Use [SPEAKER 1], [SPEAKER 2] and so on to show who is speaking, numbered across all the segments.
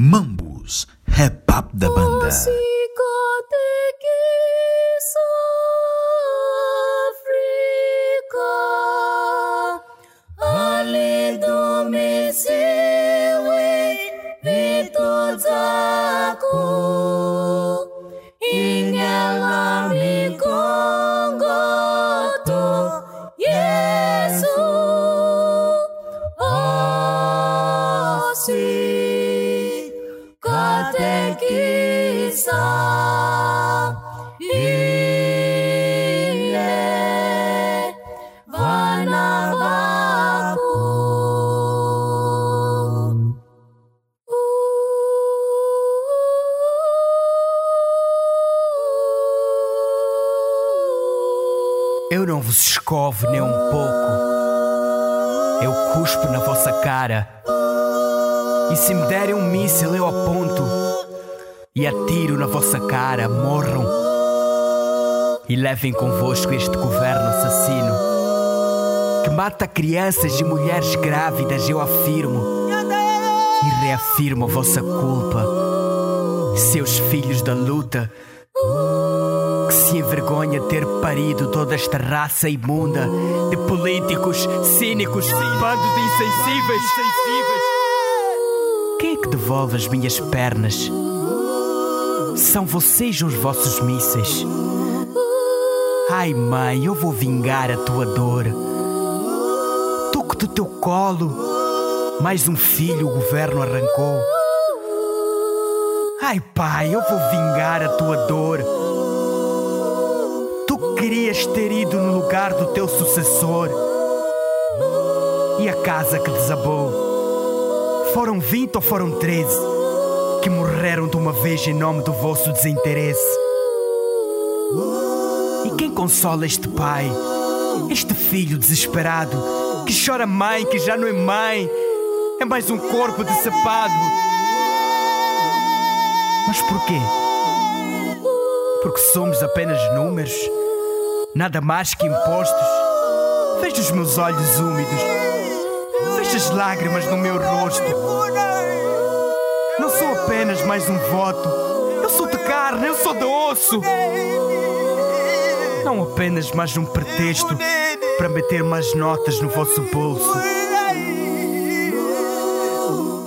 [SPEAKER 1] Mambus, rap da banda.
[SPEAKER 2] Escovo nem um pouco. Eu cuspo na vossa cara. E se me derem um míssil, eu aponto e atiro na vossa cara. Morram. E levem convosco este governo assassino que mata crianças e mulheres grávidas, eu afirmo. E reafirmo a vossa culpa, seus filhos da luta se envergonha ter parido toda esta raça imunda de políticos cínicos, bando de insensíveis. Quem é que devolve as minhas pernas? São vocês os vossos mísseis. Ai, mãe, eu vou vingar a tua dor. Toco do teu colo. Mais um filho o governo arrancou. Ai, pai, eu vou vingar a tua dor. Ter ido no lugar do teu sucessor. E a casa que desabou? Foram vinte ou foram treze que morreram de uma vez em nome do vosso desinteresse? E quem consola este pai, este filho desesperado, que chora mãe, que já não é mãe, é mais um corpo decepado? Mas porquê? Porque somos apenas números, nada mais que impostos. Veja os meus olhos úmidos, veja as lágrimas no meu rosto. Não sou apenas mais um voto, eu sou de carne, eu sou de osso. Não apenas mais um pretexto para meter mais notas no vosso bolso.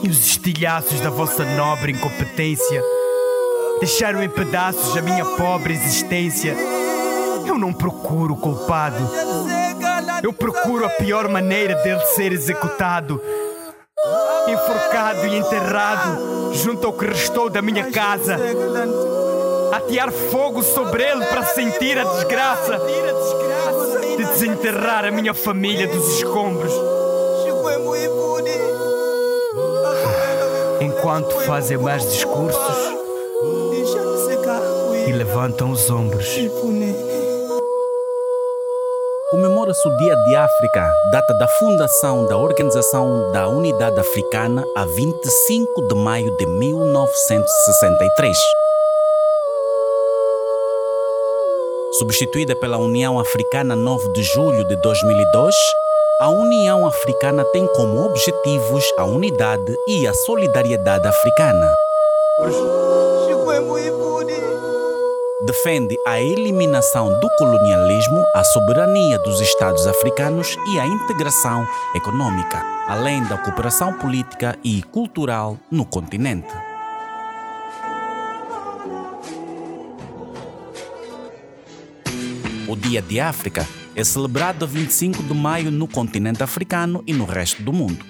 [SPEAKER 2] E os estilhaços da vossa nobre incompetência deixaram em pedaços a minha pobre existência. Eu não procuro o culpado. Eu procuro a pior maneira dele ser executado. Enforcado e enterrado junto ao que restou da minha casa. Atear fogo sobre ele para sentir a desgraça de desenterrar a minha família dos escombros. Enquanto fazem mais discursos e levantam os ombros.
[SPEAKER 3] Comemora-se o Dia de África, data da fundação da Organização da Unidade Africana, a 25 de maio de 1963. Substituída pela União Africana 9 de julho de 2002, a União Africana tem como objetivos a unidade e a solidariedade africana. Defende a eliminação do colonialismo, a soberania dos Estados africanos e a integração econômica, além da cooperação política e cultural no continente. O Dia de África é celebrado a 25 de maio no continente africano e no resto do mundo.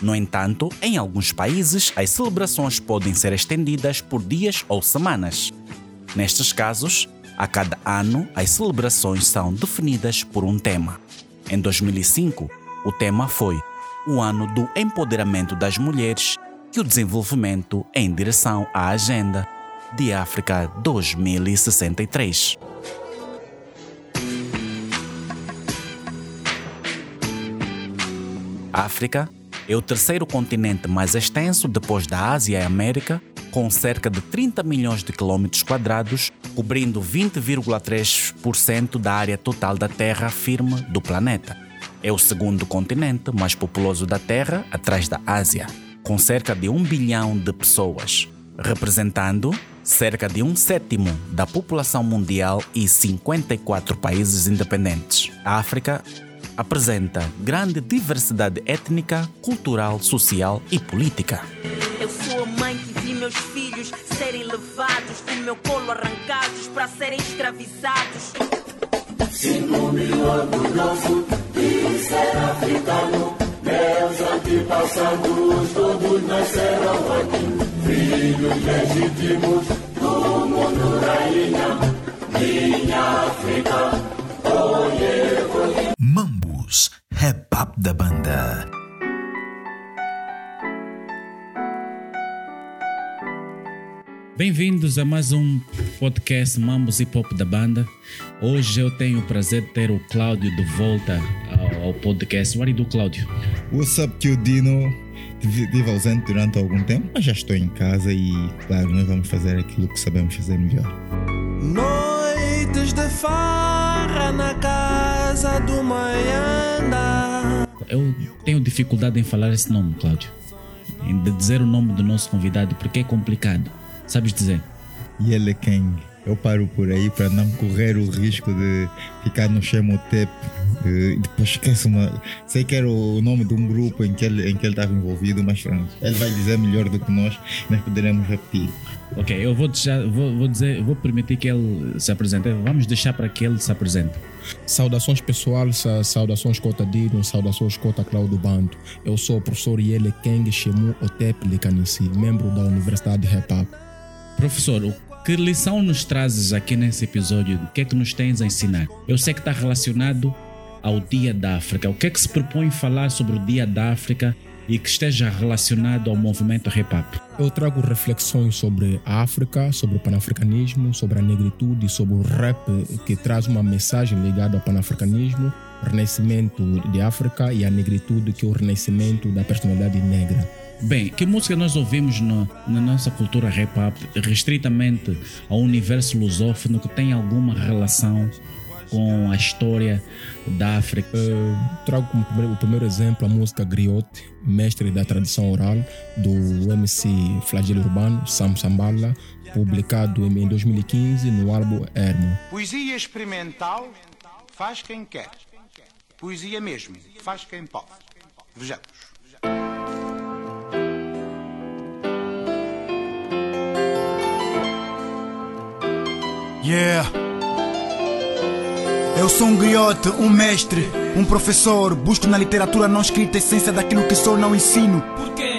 [SPEAKER 3] No entanto, em alguns países, as celebrações podem ser estendidas por dias ou semanas. Nestes casos, a cada ano, as celebrações são definidas por um tema. Em 2005, o tema foi o ano do empoderamento das mulheres e o desenvolvimento em direção à Agenda de África 2063. A África é o terceiro continente mais extenso depois da Ásia e América, com cerca de 30 milhões de quilômetros quadrados, cobrindo 20,3% da área total da terra firme do planeta. É o segundo continente mais populoso da Terra, atrás da Ásia. com cerca de um bilhão de pessoas, representando cerca de um sétimo da população mundial e 54 países independentes. A África apresenta grande diversidade étnica, cultural, social e política.
[SPEAKER 4] Meus filhos serem levados do meu colo arrancados para serem escravizados.
[SPEAKER 5] Sinto me orgulhoso de ser africano. Meus antepassados todos nasceram aqui. Filhos legítimos do mundo rainha. Minha África, olhe, olhe.
[SPEAKER 1] Mambus, rap up da banda.
[SPEAKER 3] Bem-vindos a mais um podcast Mambos Hip Hop da banda. Hoje eu tenho o prazer de ter o Cláudio de volta ao, ao podcast. What do Cláudio?
[SPEAKER 6] What's up, tio Dino? Estive ausente durante algum tempo, mas já estou em casa e, claro, nós vamos fazer aquilo que sabemos fazer melhor.
[SPEAKER 7] Noites de farra na casa do Maianda.
[SPEAKER 3] Eu tenho dificuldade em falar esse nome, Cláudio. Em de dizer o nome do nosso convidado, porque é complicado. Sabes dizer?
[SPEAKER 6] E ele é quem? Eu paro por aí para não correr o risco de ficar no Chemotep e depois esqueço uma. Sei que era o nome de um grupo em que ele em que ele estava envolvido, mas pronto, ele vai dizer melhor do que nós, nós poderemos repetir.
[SPEAKER 3] Ok, eu vou deixar, vou, vou dizer, vou permitir que ele se apresente. Vamos deixar para que ele se apresente.
[SPEAKER 8] Saudações pessoal, sa- saudações Cota Dino, saudações Cota Claudio Bando. Eu sou o professor Yele Keng Shemu Otep Likanisi, membro da Universidade de.
[SPEAKER 3] Professor, o que lição nos trazes aqui nesse episódio? O que é que nos tens a ensinar? Eu sei que está relacionado ao Dia da África. O que é que se propõe falar sobre o Dia da África e que esteja relacionado ao movimento hop?
[SPEAKER 8] Eu trago reflexões sobre a África, sobre o panafricanismo, sobre a negritude, sobre o rap que traz uma mensagem ligada ao panafricanismo, renascimento de África e a negritude que é o renascimento da personalidade negra.
[SPEAKER 3] Bem, que música nós ouvimos no- na nossa cultura hop, restritamente ao universo lusófono, que tem alguma relação com a história da África?
[SPEAKER 8] Eu trago como primeiro, o primeiro exemplo a música Griote, mestre da tradição oral, do MC Flagelo Urbano, Sam Sambala, publicado em 2015 no álbum Hermo.
[SPEAKER 9] Poesia experimental faz quem quer. Poesia mesmo faz quem pode. Vejamos.
[SPEAKER 10] Yeah. Eu sou um griote, um mestre, um professor. Busco na literatura não escrita a essência daquilo que sou, não ensino.
[SPEAKER 7] Por quê?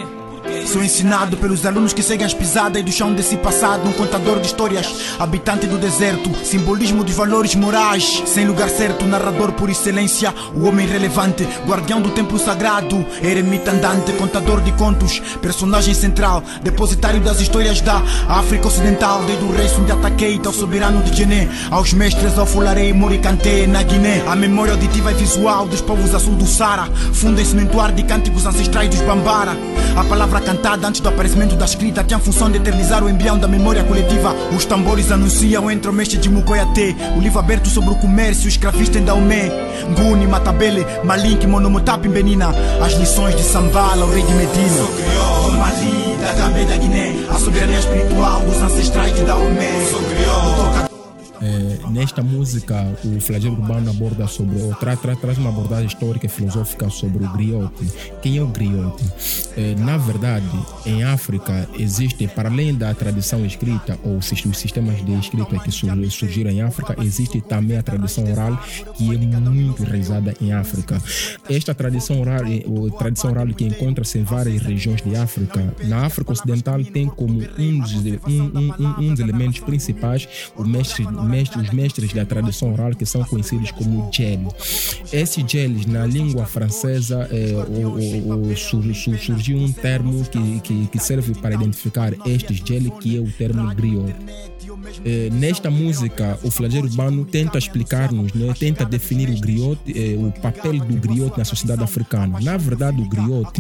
[SPEAKER 10] Sou ensinado pelos alunos que seguem as pisadas e do chão desse passado. Um contador de histórias, habitante do deserto, simbolismo dos valores morais. Sem lugar certo, narrador por excelência, o homem relevante, guardião do templo sagrado, eremita andante, contador de contos, personagem central, depositário das histórias da África Ocidental. Desde o rei Sundiata Keita, ao soberano de Gené, aos mestres ao Fularei Moricante na Guiné. A memória auditiva e visual dos povos a sul do Sara fundem-se no entoar de cânticos ancestrais dos Bambara. A palavra cantada antes do aparecimento da escrita tem a função de eternizar o embrião da memória coletiva. Os tambores anunciam entre o mestre de Mukoyate, o livro aberto sobre o comércio escravista em Daomé. Nguni, Matabele, Malink, Monomotap, Benina. As lições de Sambala, o rei de Medina. Sou crioulo, Mali, da Gambé da Guiné. A soberania espiritual dos ancestrais de Daomé. Sou crioulo.
[SPEAKER 8] Nesta música, o Flagelo Urbano aborda sobre, ou tra, tra, traz uma abordagem histórica e filosófica sobre o griote. Quem é o griote? É, na verdade, em África existe, para além da tradição escrita ou os sistemas de escrita que sur- surgiram em África, existe também a tradição oral que é muito enraizada em África. Esta tradição oral, eh, ou tradição oral que encontra-se em várias regiões de África, na África Ocidental tem como um dos, um, um- um- um dos elementos principais o mestre, mestre- mestres da tradição oral que são conhecidos como gel. Esses gels, na língua francesa, eh, o- o- o- sur- sur- surgiu um termo que, que, que serve para identificar estes gel, que é o termo griot. Eh, nesta música, o flagelo urbano tenta explicar-nos, né, tenta definir o griot, eh, o papel do griot na sociedade africana. Na verdade, o griot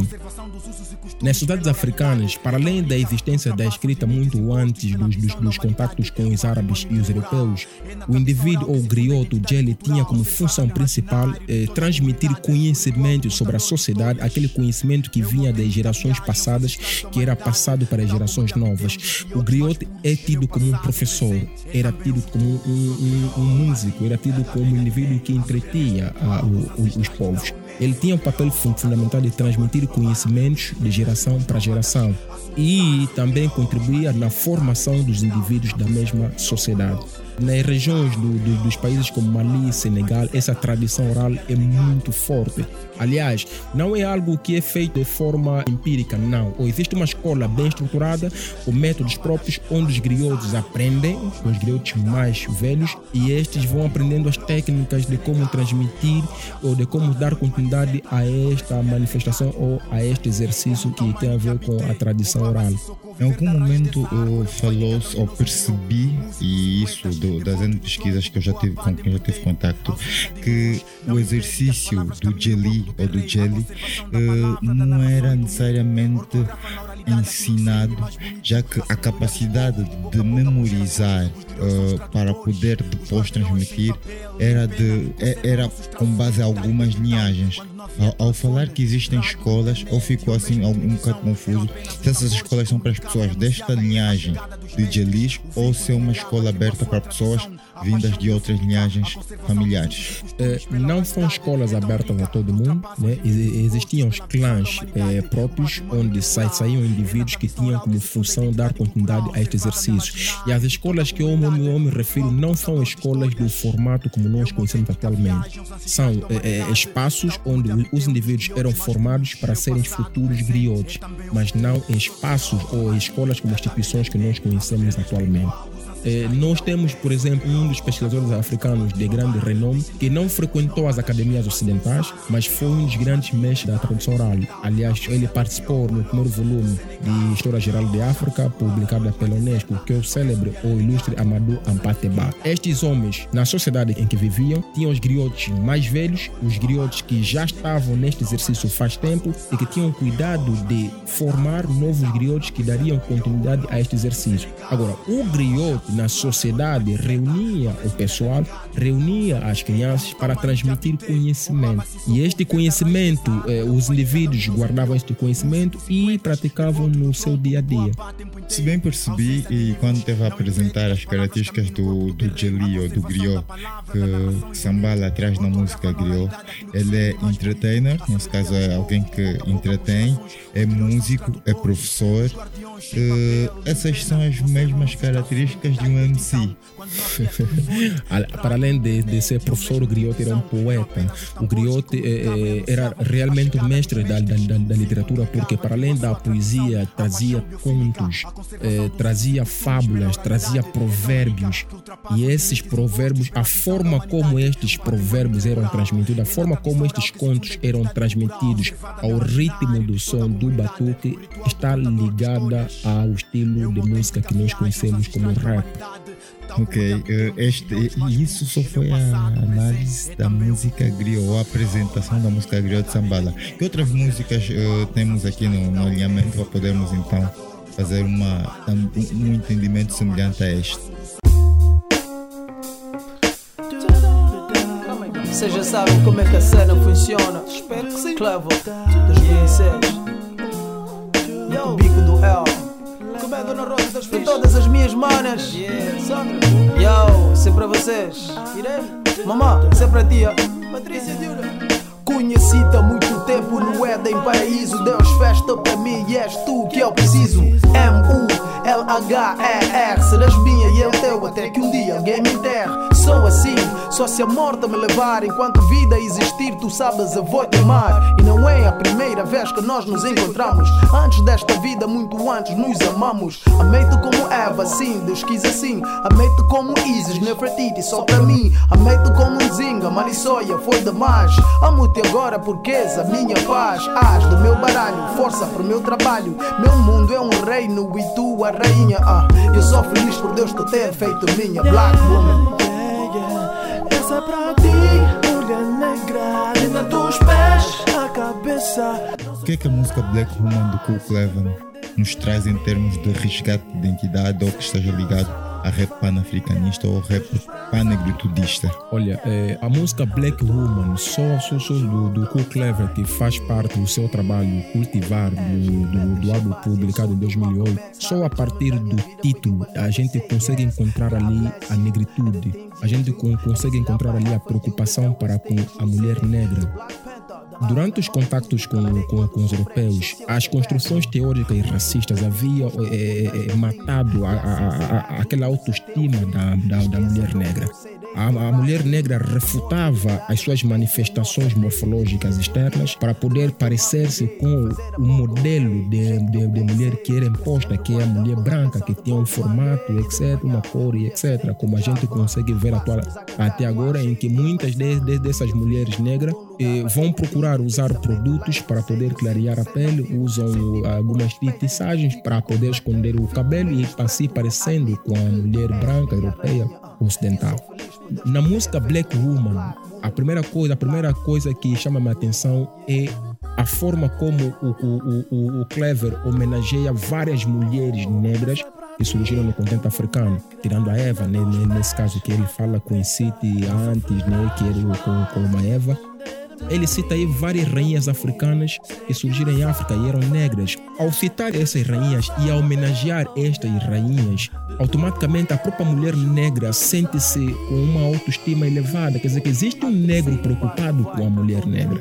[SPEAKER 8] Nas sociedades africanas, para além da existência da escrita muito antes dos, dos, dos contactos com os árabes e os europeus, o indivíduo ou griot, o Jelly, tinha como função principal eh, transmitir conhecimento sobre a sociedade, aquele conhecimento que vinha das gerações passadas, que era passado para as gerações novas. O griot é tido como um professor, era tido como um, um, um músico, era tido como um indivíduo que entretinha ah, o- o- os povos. Ele tinha um papel fun- fundamental de transmitir conhecimentos de geração para geração e também contribuía na formação dos indivíduos da mesma sociedade. Nas regiões do- do- dos países como Mali Senegal, essa tradição oral é muito forte. Aliás, não é algo que é feito de forma empírica, não. Ou existe uma escola bem estruturada, com métodos próprios, onde os griotos aprendem, os griotos mais velhos, e estes vão aprendendo as técnicas de como transmitir ou de como dar continuidade a esta manifestação ou a este exercício que tem a ver com a tradição oral.
[SPEAKER 6] Em algum momento falou-se ou percebi, e isso das N pesquisas que eu já tive com quem já tive contacto, que o exercício do jelly ou do jelly uh, não era necessariamente ensinado, já que a capacidade de memorizar uh, para poder depois transmitir era, de, é- era com base em algumas linhagens. Ao, ao falar que existem escolas, eu fico assim um, bocado confuso se essas escolas são para as pessoas desta linhagem de Jelis ou se é uma escola aberta para pessoas vindas de outras linhagens familiares.
[SPEAKER 8] Eh, não são escolas abertas a todo mundo, né? Ex- existiam os clãs eh, próprios onde sa saíam indivíduos que tinham como função dar continuidade a este exercício. E as escolas que eu, me- eu me refiro não são escolas do formato como nós conhecemos atualmente. São eh, eh, espaços onde os indivíduos eram formados para serem futuros griotes, mas não espaços ou escolas como instituições que nós conhecemos atualmente. Eh, nós temos, por exemplo, um dos pesquisadores africanos de grande renome que não frequentou as academias ocidentais, mas foi um dos grandes mestres da tradução oral. Aliás, ele participou no primeiro volume de História Geral de África, publicado pela Unesco, que é o célebre ou ilustre Amadou Ampateba. Estes homens, na sociedade em que viviam, tinham os griotes mais velhos, os griotes que já estavam neste exercício faz tempo e que tinham cuidado de formar novos griotes que dariam continuidade a este exercício. Agora, o griote na sociedade reunia o pessoal, reunia as crianças para transmitir conhecimento. E este conhecimento, eh, os indivíduos guardavam este conhecimento e praticavam no seu dia a dia.
[SPEAKER 6] Se bem percebi, e quando teve a apresentar as características do, do Jelly ou do griot, que Sambala traz na música griot, ele é entertainer, nesse caso é alguém que entretém, é músico, é professor. eh, essas são as mesmas características de um MC.
[SPEAKER 8] Al- Para além de, de ser professor, o Griot era um poeta. O Griot eh, eh, era realmente o mestre da, da, da- da literatura, porque para além da poesia, trazia contos, eh, trazia fábulas, trazia provérbios. E esses provérbios, a forma como estes provérbios eram transmitidos, a forma como estes contos eram transmitidos ao ritmo do som do batuque, está ligada ao estilo de música que nós conhecemos como rap.
[SPEAKER 6] Ok, eh, este, e isso só foi a análise da música griot, ou a apresentação da música griot de Sambala. Que outras músicas eh, temos aqui no, no alinhamento para podermos então fazer uma, um, um entendimento semelhante a este?
[SPEAKER 11] Vocês já sabem como é que a cena funciona. Espero que sim. Clevo 2006. O bico do L. É, Dona Rosa das Fichas? todas as minhas manas. Yo, isso é pra vocês. Mamá, isso é pra tia. Patrícia, Conheci-te há muito tempo no Éden Paraíso. Deus festa pra mim e és tu que eu preciso. M-U-L-H-E-R. Serás minha e eu teu até que um dia alguém me enterre. Sou assim, só se a morte me levar. Enquanto vida existir, tu sabes, eu vou te amar. E não é a primeira vez que nós nos encontramos. Antes desta vida, muito antes, nos amamos. Amei-te como Eva, sim, Deus quis assim. Amei-te como Isis, Nefertiti, só pra mim. Amei-te como um Zinga, Marissoia, foi demais. Amo-te agora porque és a minha paz. As do meu baralho, força pro meu trabalho. Meu mundo é um reino e tu a rainha. Ah, eu sou feliz por Deus te ter feito minha Black Woman.
[SPEAKER 7] Pra ti, mulher
[SPEAKER 11] negra, linda dos pés à cabeça.
[SPEAKER 6] O que é que a música Black Woman do Cool Cleven nos traz em termos de resgate de identidade ou que esteja ligado a rap panafricanista ou rap panegritude
[SPEAKER 8] Olha, é, a música Black Woman, só, só, só do, do Cool Clever, que faz parte do seu trabalho Cultivar, do, do, do álbum publicado em 2008, só a partir do título a gente consegue encontrar ali a negritude, a gente consegue encontrar ali a preocupação para com a mulher negra. Durante os contactos com, com, com, os europeus, as construções teóricas e racistas haviam é, é, matado a, a, a, aquela autoestima da, da, da mulher negra. A, a, mulher negra refutava as suas manifestações morfológicas externas para poder parecer-se com o modelo de, de, de, mulher que era imposta, que é a mulher branca, que tinha um formato, etc., uma cor, etc., como a gente consegue ver atual, até agora, em que muitas de, de, dessas mulheres negras vão procurar usar produtos para poder clarear a pele, usam algumas titiçagens para poder esconder o cabelo e assim parecendo com a mulher branca europeia ocidental. Na música Black Woman, a primeira coisa, a primeira coisa que chama minha atenção é a forma como o, o, o, o Clever homenageia várias mulheres negras que surgiram no continente africano, tirando a Eva, né, nesse caso que ele fala com City antes, né, que era com, com uma Eva ele cita aí várias rainhas africanas que surgiram em África e eram negras. Ao citar essas rainhas e a homenagear estas rainhas, automaticamente a própria mulher negra sente-se com uma autoestima elevada. Quer dizer que existe um negro preocupado com a mulher negra.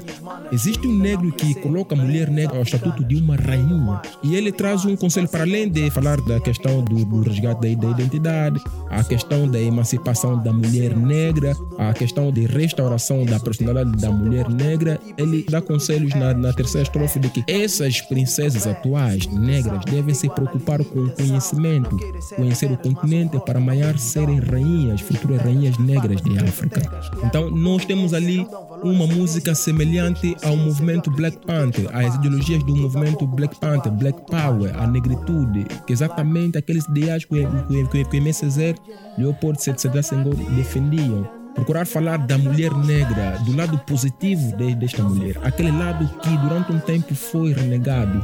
[SPEAKER 8] Existe um negro que coloca a mulher negra ao estatuto de uma rainha. E ele traz um conselho para além de falar da questão do, do resgate da, da identidade, a questão da emancipação da mulher negra, a questão de restauração da personalidade da mulher negra, ele dá conselhos na, na terceira estrofe de que essas princesas atuais negras devem se preocupar com o conhecimento, conhecer o continente para amanhã serem rainhas, futuras rainhas negras de África. Então nós temos ali uma música semelhante ao movimento Black Panther, às ideologias do movimento Black Panther, Black Power, a negritude, que exatamente aqueles ideais que, que, que, que MSZ, Senghor defendiam procurar falar da mulher negra, do lado positivo de, desta mulher, aquele lado que durante um tempo foi renegado.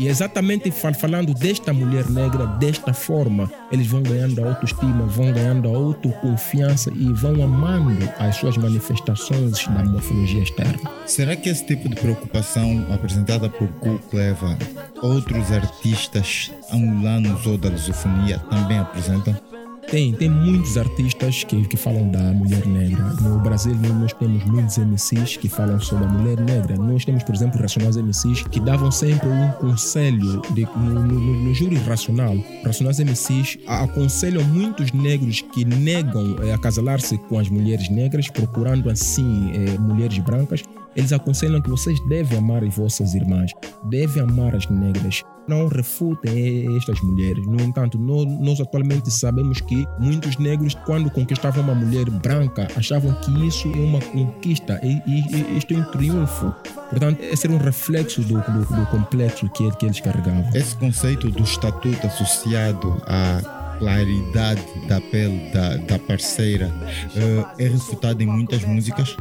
[SPEAKER 8] E exatamente falando desta mulher negra, desta forma, eles vão ganhando a autoestima, vão ganhando a autoconfiança e vão amando as suas manifestações da morfologia externa.
[SPEAKER 6] Será que esse tipo de preocupação apresentada por Cook leva outros artistas angolanos ou da lusofonia também apresentam?
[SPEAKER 8] Tem, tem muitos artistas que, que falam da mulher negra. No Brasil, nós temos muitos MCs que falam sobre a mulher negra. Nós temos, por exemplo, Racionais MCs que davam sempre um conselho de, no, no, no júri racional. Racionais MCs aconselham muitos negros que negam é, acasalar-se com as mulheres negras, procurando assim é, mulheres brancas. Eles aconselham que vocês devem amar as vossas irmãs, devem amar as negras, não refutem estas mulheres. No entanto, nós, nós, atualmente sabemos que muitos negros, quando conquistavam uma mulher branca, achavam que isso é uma conquista e, e isto é um triunfo. Portanto, esse era um reflexo do, do, do complexo que, que eles carregavam.
[SPEAKER 6] Esse conceito do estatuto associado à claridade da pele da, da parceira uh, é refutado em muitas músicas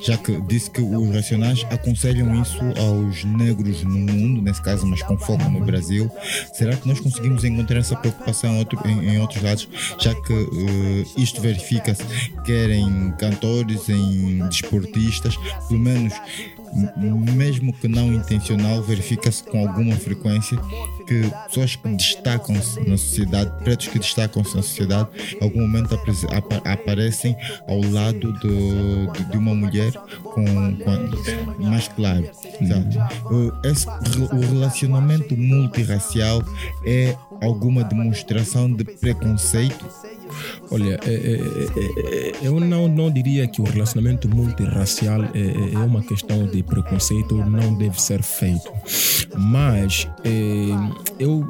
[SPEAKER 6] já que disse que os racionais aconselham isso aos negros no mundo, nesse caso, mas com foco no Brasil. Será que nós conseguimos encontrar essa preocupação em, em outros lados, já que uh, isto verifica-se quer em cantores, em desportistas, pelo menos mesmo que não intencional, verifica-se com alguma frequência que pessoas que destacam-se na sociedade, pretos que destacam-se na sociedade, em algum momento ap aparecem ao lado de, de, uma mulher com, com, mais claro. Esse, o relacionamento multirracial é alguma demonstração de preconceito
[SPEAKER 8] Olha, é, é, é, eu não, não diria que o relacionamento multirracial é, é uma questão de preconceito, não deve ser feito. Mas eu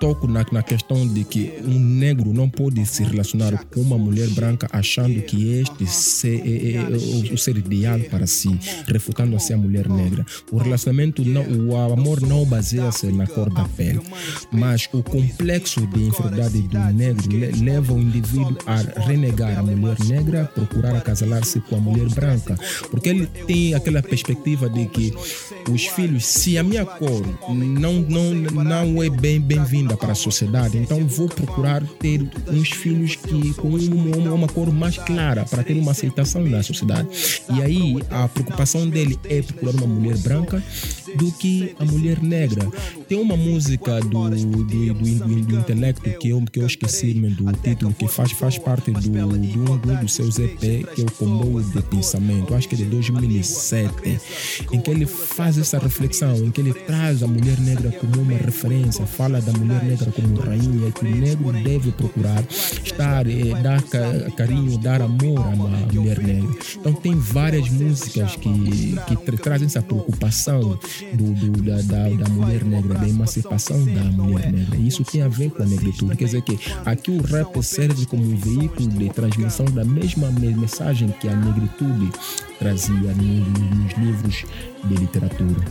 [SPEAKER 8] toco na, na questão de que um negro não pode se relacionar com uma mulher branca achando que este se, é, é, o ser ideal para si, refutando assim a mulher negra. O relacionamento, não, o amor não baseia-se na cor da pele, mas o complexo de inferioridade do negro leva o indivíduo a renegar a mulher negra, procurar acasalar-se com a mulher branca. Porque ele tem aquela perspectiva de que os filhos, se a minha cor não, não, não é bem bem-vinda para a sociedade, então vou procurar ter uns filhos que com uma, uma cor mais clara para ter uma aceitação da sociedade. E aí a preocupação dele é procurar uma mulher branca do que a mulher negra. Tem uma música do, do, do, do, do intelecto que eu, que eu esqueci do título, que faz, faz parte do, do um dos seus EP, que é o Comboio de Pensamento, acho que é de 2007, em que ele faz essa reflexão, em que ele traz a mulher negra como uma referência, fala da mulher negra como rainha, que o negro deve procurar estar, eh, dar ca, carinho, dar amor uma mulher negra. Então tem várias músicas que, que tra trazem essa preocupação do, do da, da, da, mulher negra, da emancipação da mulher negra. Isso tem a ver com a negritude. Quer dizer que aqui o rap serve como um veículo de transmissão da mesma mensagem que a negritude trazia nos, livros de literatura.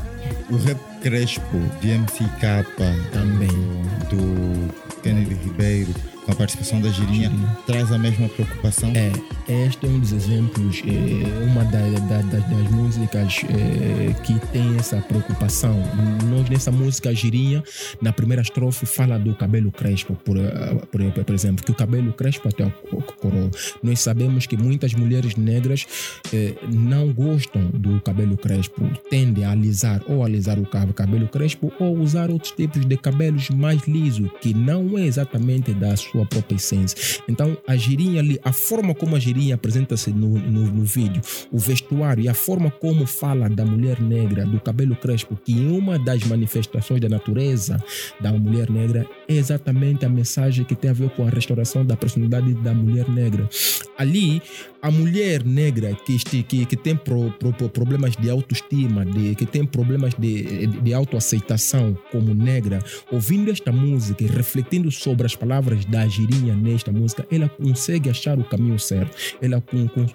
[SPEAKER 6] O rap Crespo, de MCK,
[SPEAKER 8] também
[SPEAKER 6] do Kennedy Ribeiro a participação da Girinha, traz a mesma preocupação?
[SPEAKER 8] É, este é um dos exemplos, é, uma da, da, da, das músicas é, que tem essa preocupação. Nós, nessa música Girinha, na primeira estrofe, fala do cabelo crespo, por, por, por exemplo, que o cabelo crespo até a coroa. Nós sabemos que muitas mulheres negras é, não gostam do cabelo crespo, tendem a alisar ou alisar o cabelo crespo ou usar outros tipos de cabelos mais lisos, que não é exatamente da sua sua própria essência. Então, a girinha ali, a forma como a girinha apresenta-se no, no, no, vídeo, o vestuário e a forma como fala da mulher negra, do cabelo crespo, que em uma das manifestações da natureza da mulher negra é exatamente a mensagem que tem a ver com a restauração da personalidade da mulher negra. Ali, a mulher negra que, que, que tem pro, pro, problemas de autoestima, de, que tem problemas de, de autoaceitação como negra, ouvindo esta música e refletindo sobre as palavras da girinha nesta música, ela consegue achar o caminho certo, ela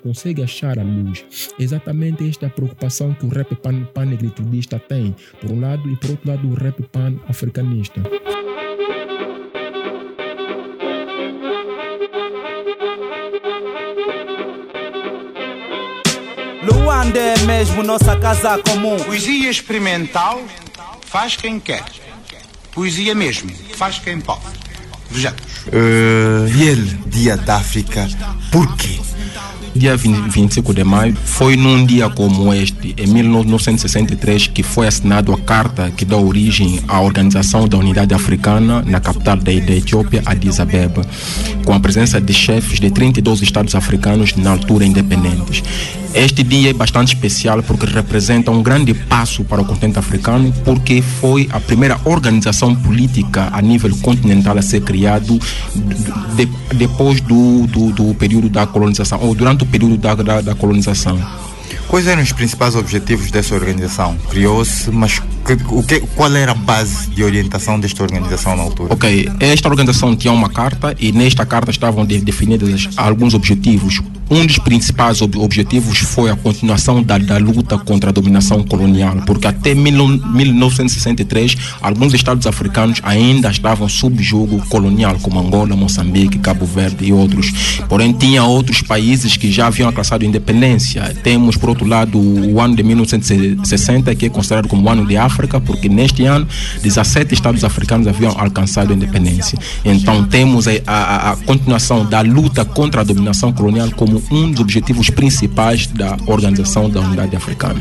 [SPEAKER 8] consegue achar a luz. Exatamente esta preocupação que o rap pan, pan-negritude tem, por um lado, e por outro lado, o rap pan-africanista.
[SPEAKER 12] Luanda é mesmo nossa casa comum.
[SPEAKER 9] Poesia experimental faz quem quer. Poesia mesmo faz quem pode. Vejamos.
[SPEAKER 13] Uh, e ele, Dia da África, por quê?
[SPEAKER 14] Dia 20, 25 de maio foi num dia como este, em 1963, que foi assinada a carta que dá origem à Organização da Unidade Africana na capital da, da Etiópia, Addis Abeba, com a presença de chefes de 32 estados africanos na altura independentes. Este dia é bastante especial porque representa um grande passo para o continente africano, porque foi a primeira organização política a nível continental a ser criado de, depois do, do, do, período da colonização, ou durante o período da, da, da colonização.
[SPEAKER 13] Quais eram os principais objetivos dessa organização? Criou-se, mas que, o que, qual era a base de orientação desta organização na altura?
[SPEAKER 14] Ok, esta organização tinha uma carta e nesta carta estavam definidos alguns objetivos um dos principais ob objetivos foi a continuação da, da, luta contra a dominação colonial, porque até mil, 1963 alguns estados africanos ainda estavam sob jogo colonial, como Angola, Moçambique, Cabo Verde e outros. Porém, tinha outros países que já haviam alcançado independência. Temos, por outro lado, o ano de 1960, que é considerado como o ano de África, porque neste ano 17 estados africanos haviam alcançado a independência. Então, temos a, a, a continuação da luta contra a dominação colonial como um dos objetivos principais da Organização da Unidade Africana.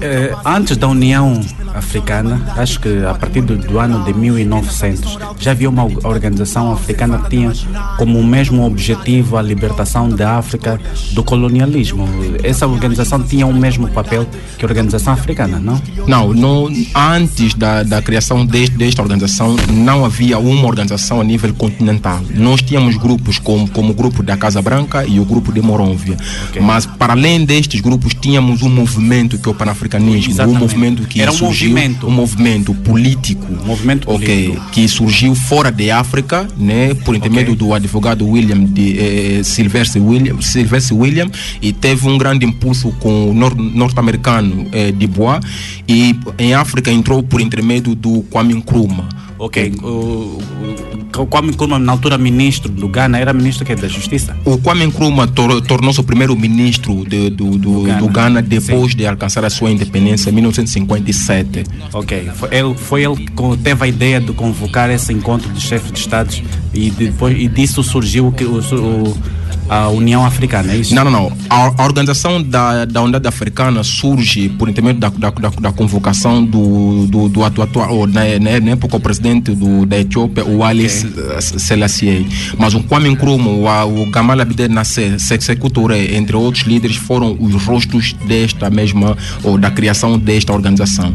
[SPEAKER 3] Eh, antes da União Africana, acho que a partir do, ano de 1900, já havia uma organização africana que tinha como mesmo objetivo a libertação da África do colonialismo. Essa organização tinha o mesmo papel que a organização africana, não?
[SPEAKER 14] Não, não antes da, da criação deste, desta organização, não havia uma organização a nível continental. Nós tínhamos grupos como, como o grupo da Casa Branca e o grupo de Morôvia. Okay. Mas, para além destes grupos, tínhamos um movimento que é o Pan-Africanismo africanismo, um movimento que
[SPEAKER 3] Era um
[SPEAKER 14] surgiu,
[SPEAKER 3] movimento.
[SPEAKER 14] um movimento político,
[SPEAKER 3] um movimento
[SPEAKER 14] político. Okay, que surgiu fora de África, né, por intermédio okay. do advogado William de eh, Sylvester William, Sylvester William, e teve um grande impulso com o nor norte-americano eh, de Bois, e em África entrou por intermédio do Kwame Nkrumah
[SPEAKER 3] Ok. O, o, o Kwame Nkrumah, na altura ministro do Ghana, era ministro que, da Justiça?
[SPEAKER 14] O Kwame Nkrumah tor tornou-se o primeiro ministro de, do, do, Ghana, do Ghana depois Sim. de alcançar a sua independência em 1957.
[SPEAKER 3] Ok. Foi ele, foi ele que teve a ideia de convocar esse encontro de chefes de Estados e, depois, e disso surgiu o, o a União Africana, é isso?
[SPEAKER 14] Não, não, não. A, a organização da, da Unidade Africana surge por intermédio da, da, da, da convocação do, do, do atual, na, na, época, o presidente do, da Etiópia, o Ali okay. Selassie. Mas o Kwame Nkrumah, o, o Gamal Abdel Nasser, Sekou Touré, entre outros líderes, foram os rostos desta mesma, ou da criação desta organização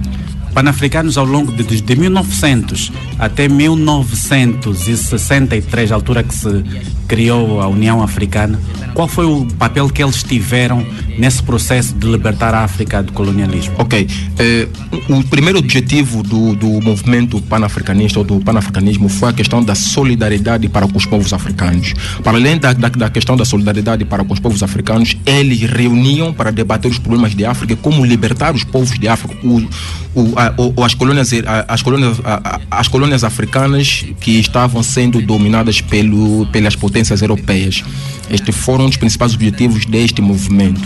[SPEAKER 3] panafricanos ao longo de, de 1900 até 1963, a altura que se criou a União Africana, qual foi o papel que eles tiveram nesse processo de libertar a África do colonialismo?
[SPEAKER 14] Ok. Eh, o primeiro objetivo do, do movimento panafricanista ou do panafricanismo foi a questão da solidariedade para com os povos africanos. Para além da, da, da questão da solidariedade para com os povos africanos, eles reuniam para debater os problemas de África, como libertar os povos de África, o, o, a, o, as, colônias, as, colônias, as colônias africanas que estavam sendo dominadas pelo, pelas potências europeias. Estes foram os principais objetivos deste movimento.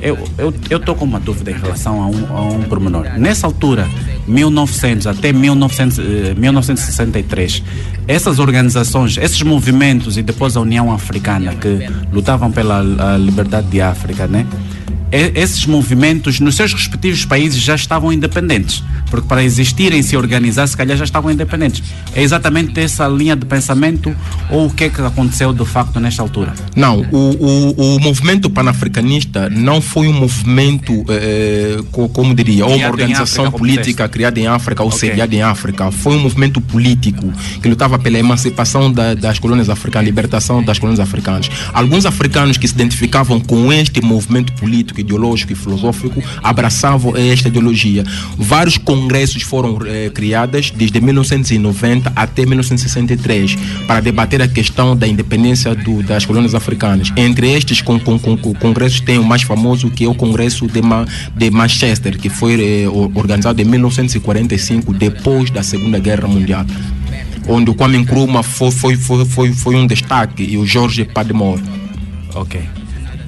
[SPEAKER 3] Eu estou com uma dúvida em relação a um, a um pormenor. Nessa altura, 1900 até 1900, 1963, eh, essas organizações, esses movimentos e depois a União Africana que lutavam pela liberdade de África, né? Esses movimentos nos seus respectivos países já estavam independentes, porque para existirem e se organizar, se calhar já estavam independentes. É exatamente essa linha de pensamento ou o que é que aconteceu de facto nesta altura?
[SPEAKER 14] Não, o, o, o movimento panafricanista não foi um movimento, eh, como diria, ou uma organização África, política criada em África ou okay. sediada em África. Foi um movimento político que lutava pela emancipação da, das colônias africanas, libertação das colônias africanas. Alguns africanos que se identificavam com este movimento político ideológico e filosófico abraçavam esta ideologia. Vários congressos foram eh, criados desde 1990 até 1963 para debater a questão da independência do, das colônias africanas. Entre estes com, com, com, congressos tem o mais famoso que é o Congresso de, Ma, de Manchester, que foi eh, organizado em 1945, depois da Segunda Guerra Mundial onde o Kwame Nkrumah foi, foi, foi, foi, foi um destaque e o Jorge Padmore.
[SPEAKER 3] Ok.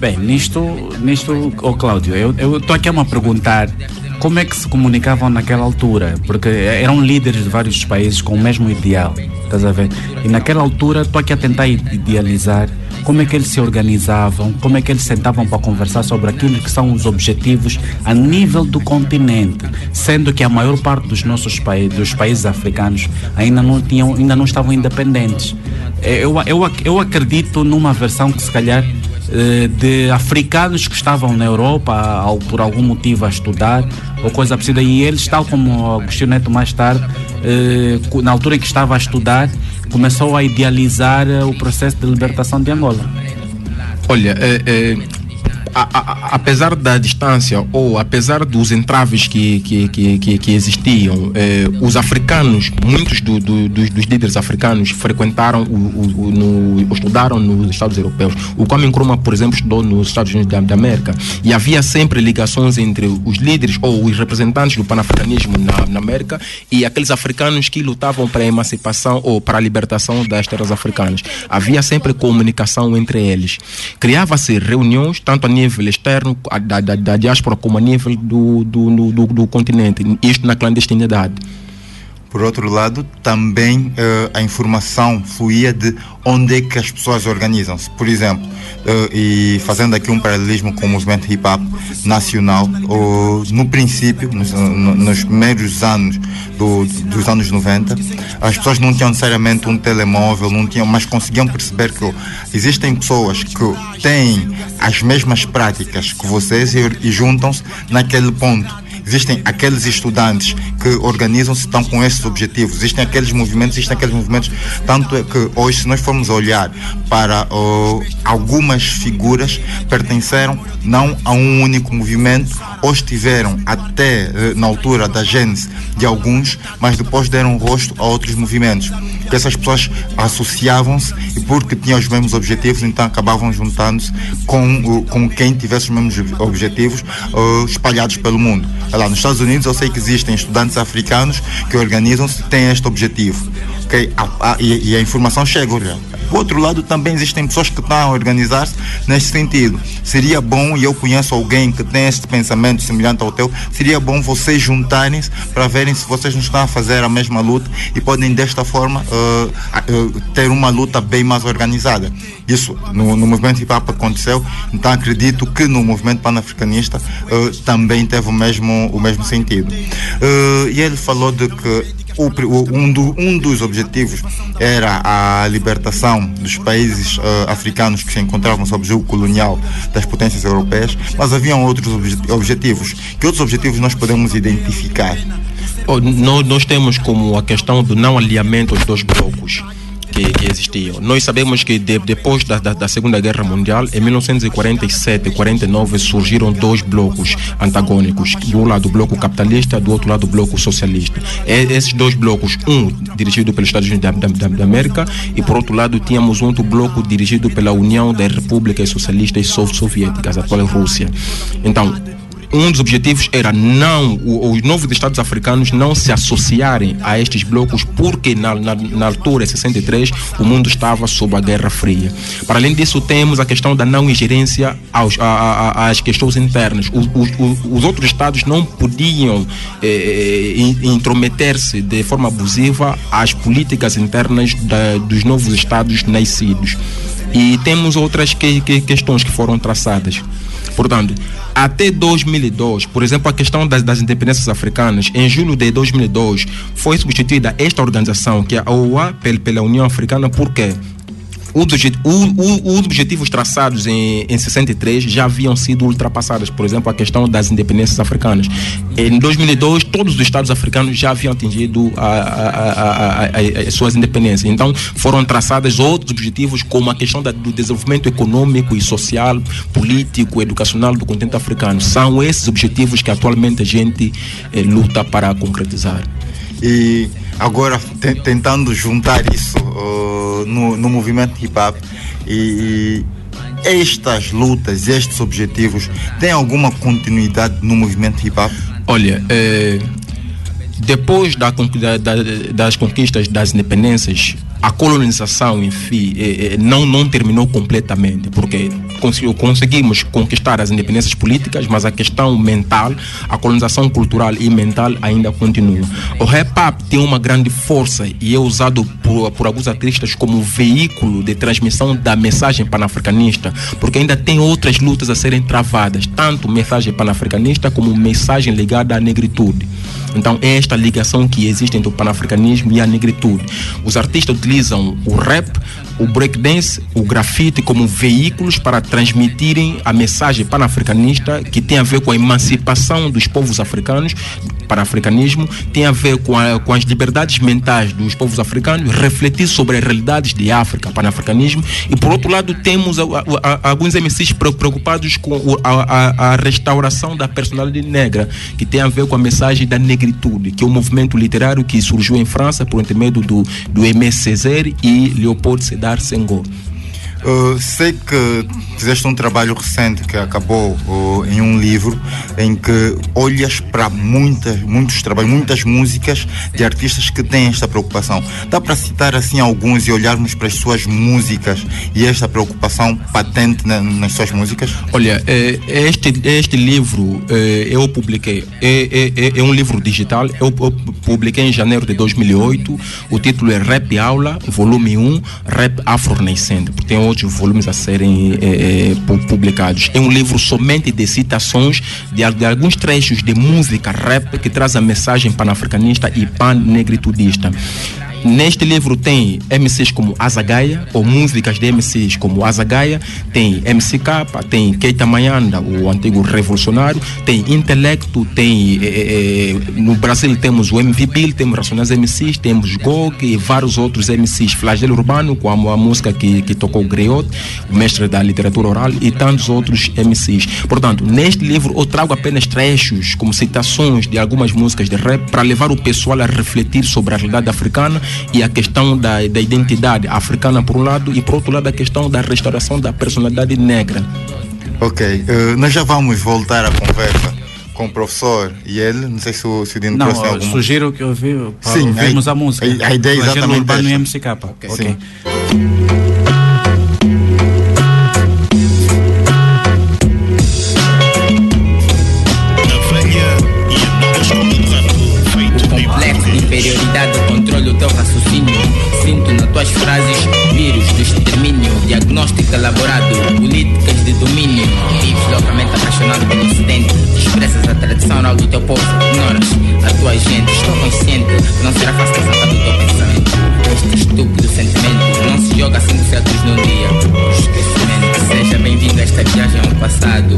[SPEAKER 3] Bem, nisto, nisto oh Cláudio, eu estou aqui a me perguntar como é que se comunicavam naquela altura, porque eram líderes de vários países com o mesmo ideal, estás a ver? E naquela altura estou aqui a tentar idealizar como é que eles se organizavam, como é que eles sentavam para conversar sobre aquilo que são os objetivos a nível do continente, sendo que a maior parte dos nossos países, dos países africanos, ainda não tinham, ainda não estavam independentes. Eu, eu, eu acredito numa versão que se calhar de africanos que estavam na Europa por algum motivo a estudar ou coisa parecida e eles, tal como Agostinho Neto mais tarde, eh, na altura em que estava a estudar, começou a idealizar eh, o processo de libertação de Angola.
[SPEAKER 14] Olha, é, é a, a, apesar da distância ou apesar dos entraves que, que, que, que existiam, eh, os africanos, muitos do, do, dos, dos, líderes africanos frequentaram, o, o, no, estudaram nos Estados Europeus. O Kwame Nkrumah, por exemplo, estudou nos Estados Unidos da, da, América e havia sempre ligações entre os líderes ou os representantes do panafricanismo na, na América e aqueles africanos que lutavam para a emancipação ou para a libertação das terras africanas. Havia sempre comunicação entre eles. Criava-se reuniões, tanto a nível externo da, da, da diáspora como a nível do, do, do, do continente, isto na clandestinidade.
[SPEAKER 6] Por outro lado, também uh, a informação fluía de onde é que as pessoas organizam-se. Por exemplo, uh, e fazendo aqui um paralelismo com o movimento hip hop nacional, no princípio, nos, nos primeiros anos do, dos anos 90, as pessoas não tinham necessariamente um telemóvel, não tinham, mas conseguiam perceber que existem pessoas que têm as mesmas práticas que vocês e, e juntam-se naquele ponto existem aqueles estudantes que organizam-se, estão com esses objetivos, existem aqueles movimentos, existem aqueles movimentos, tanto é que hoje, se nós formos olhar para uh, algumas figuras, pertenceram não a um único movimento, ou estiveram até uh, na altura da gênese de alguns, mas depois deram rosto a outros movimentos. Porque essas pessoas associavam-se e porque tinham os mesmos objetivos, então acabavam juntando-se com, com quem tivesse os mesmos objetivos uh, espalhados pelo mundo. Lá nos Estados Unidos eu sei que existem estudantes africanos que organizam-se e têm este objetivo. A- a- e, e a informação chega. Olha. Por outro lado, também existem pessoas que estão a organizar-se nesse sentido. Seria bom, e eu conheço alguém que tem este pensamento semelhante ao teu, seria bom vocês juntarem-se para verem se vocês não estão a fazer a mesma luta e podem desta forma uh, uh, ter uma luta bem mais organizada. Isso no, no movimento hip hop aconteceu, então acredito que no movimento panafricanista uh, também teve o mesmo, o mesmo sentido. E ele falou de que o um, do- um dos objetivos era a libertação dos países eh, africanos que se encontravam sob jugo colonial das potências europeias, mas haviam outros obje- objetivos. Que outros objetivos nós podemos identificar?
[SPEAKER 14] Oh, nó- Nós temos como a questão do não alinhamento aos dois blocos que, que existiam. Nós sabemos que de- depois da, da- da Segunda Guerra Mundial, em 1947 e 49, surgiram dois blocos antagônicos. Do lado o bloco capitalista, do outro lado o bloco socialista. E- esses dois blocos, um dirigido pelos Estados Unidos da, da- da- América e por outro lado tínhamos um outro bloco dirigido pela União das Repúblicas Socialistas Sov- Soviéticas, a atual Rússia. Então, um dos objetivos era não os novos estados africanos não se associarem a estes blocos porque na, na, na altura em 63 o mundo estava sob a Guerra Fria. Para além disso temos a questão da não ingerência aos, a- a- às questões internas. Os, os- os- os outros estados não podiam eh, in- intrometer-se de forma abusiva às políticas internas da- dos novos estados nascidos. E temos outras que- que- questões que foram traçadas. Portanto, até 2002, por exemplo, a questão das, das independências africanas, em julho de 2002, foi substituída esta organização, que é a OA, pel- pela União Africana, por quê? Os objetivos traçados em, em 63 já haviam sido ultrapassados, por exemplo, a questão das independências africanas. Em 2002, todos os estados africanos já haviam atingido a- a- a- a- a- as suas independências. Então, foram traçados outros objetivos, como a questão da- do desenvolvimento econômico e social, político, educacional do continente africano. São esses objetivos que atualmente a gente eh, luta para concretizar.
[SPEAKER 6] E agora te- tentando juntar isso uh, no, no movimento hip hop e, e estas lutas, estes objetivos, têm alguma continuidade no movimento hip hop?
[SPEAKER 14] Olha, eh, depois da- da- das conquistas das independências, a colonização, enfim, eh, eh, não, não terminou completamente, porque conseguimos conquistar as independências políticas, mas a questão mental, a colonização cultural e mental ainda continua. O rap-up tem uma grande força e é usado por, por alguns artistas como veículo de transmissão da mensagem panafricanista, porque ainda tem outras lutas a serem travadas, tanto mensagem panafricanista como mensagem ligada à negritude. Então é esta ligação que existe entre o panafricanismo e a negritude. Os artistas utilizam o rap, o breakdance, o grafite como veículos para transmitirem a mensagem panafricanista que tem a ver com a emancipação dos povos africanos, panafricanismo, tem a ver com, a- com as liberdades mentais dos povos africanos, refletir sobre as realidades de África, panafricanismo, e por outro lado temos a- a- alguns MCs pre- preocupados com a, restauração da personalidade negra, que tem a ver com a mensagem da negritude, que é um movimento literário que surgiu em França por intermédio do, do Aimé E Leopold Sédar Senghor.
[SPEAKER 6] Uh, sei que fizeste um trabalho recente que acabou uh, em um livro em que olhas para muitas, muitos trabalhos, muitas músicas de artistas que têm esta preocupação. Dá para citar assim alguns e olharmos para as suas músicas e esta preocupação patente na- nas suas músicas?
[SPEAKER 14] Olha, eh, este, este livro eu publiquei, é, é- é- é um livro digital, eu, publiquei em janeiro de 2008, o título é Rap Aula, volume 1, Rap Afro-Nascente, porque tem outros volumes a serem eh, pu- publicados. É um livro somente de citações de, de alguns trechos de música rap que traz a mensagem panafricanista e pan-negritudista. Neste livro tem MCs como Azagaia, ou músicas de MCs como Azagaia, tem MCK, tem Keita Mayanda, o antigo revolucionário, tem Intelecto, tem. eh, eh, eh, no Brasil temos o MVP, temos Racionais MCs, temos Gog e vários outros MCs, Flagelo Urbano, com a, a música que, que tocou Griot, o mestre da literatura oral, e tantos outros MCs. Portanto, neste livro eu trago apenas trechos, como citações de algumas músicas de rap, para levar o pessoal a refletir sobre a realidade africana e a questão da, da identidade africana por um lado e por outro lado a questão da restauração da personalidade negra.
[SPEAKER 13] Ok, eh, nós já vamos voltar à conversa com o professor e ele, não sei se o, se o Dino
[SPEAKER 3] Não,
[SPEAKER 13] alguma...
[SPEAKER 3] sugiro que ouvi, para
[SPEAKER 13] Sim,
[SPEAKER 3] ouvirmos
[SPEAKER 13] a-
[SPEAKER 3] a, música.
[SPEAKER 13] a- a ideia é exatamente
[SPEAKER 3] Urbano e. MCK. Ok.
[SPEAKER 13] Sim.
[SPEAKER 15] Frases vírus do extermínio, diagnóstico elaborado, políticas de domínio. Vives loucamente apaixonado pelo ocidente, expressas a tradição oral do teu povo, ignoras a tua gente. Estou consciente que não será fácil arrancar do teu pensamento. Este estúpido sentimento não se joga cinco séculos num dia. Esquecimento. Seja bem-vindo a esta viagem ao passado.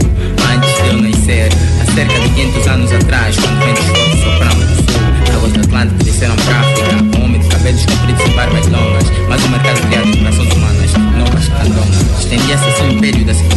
[SPEAKER 15] Antes de eu nascer, há cerca de 500 anos atrás, quando ventos fortes sopraram do sul, águas do Atlântico desceram para cabelos compridos e barbas longas, mas o mercado criado de corações humanas, novas candongas. Estendia-se o império da civilização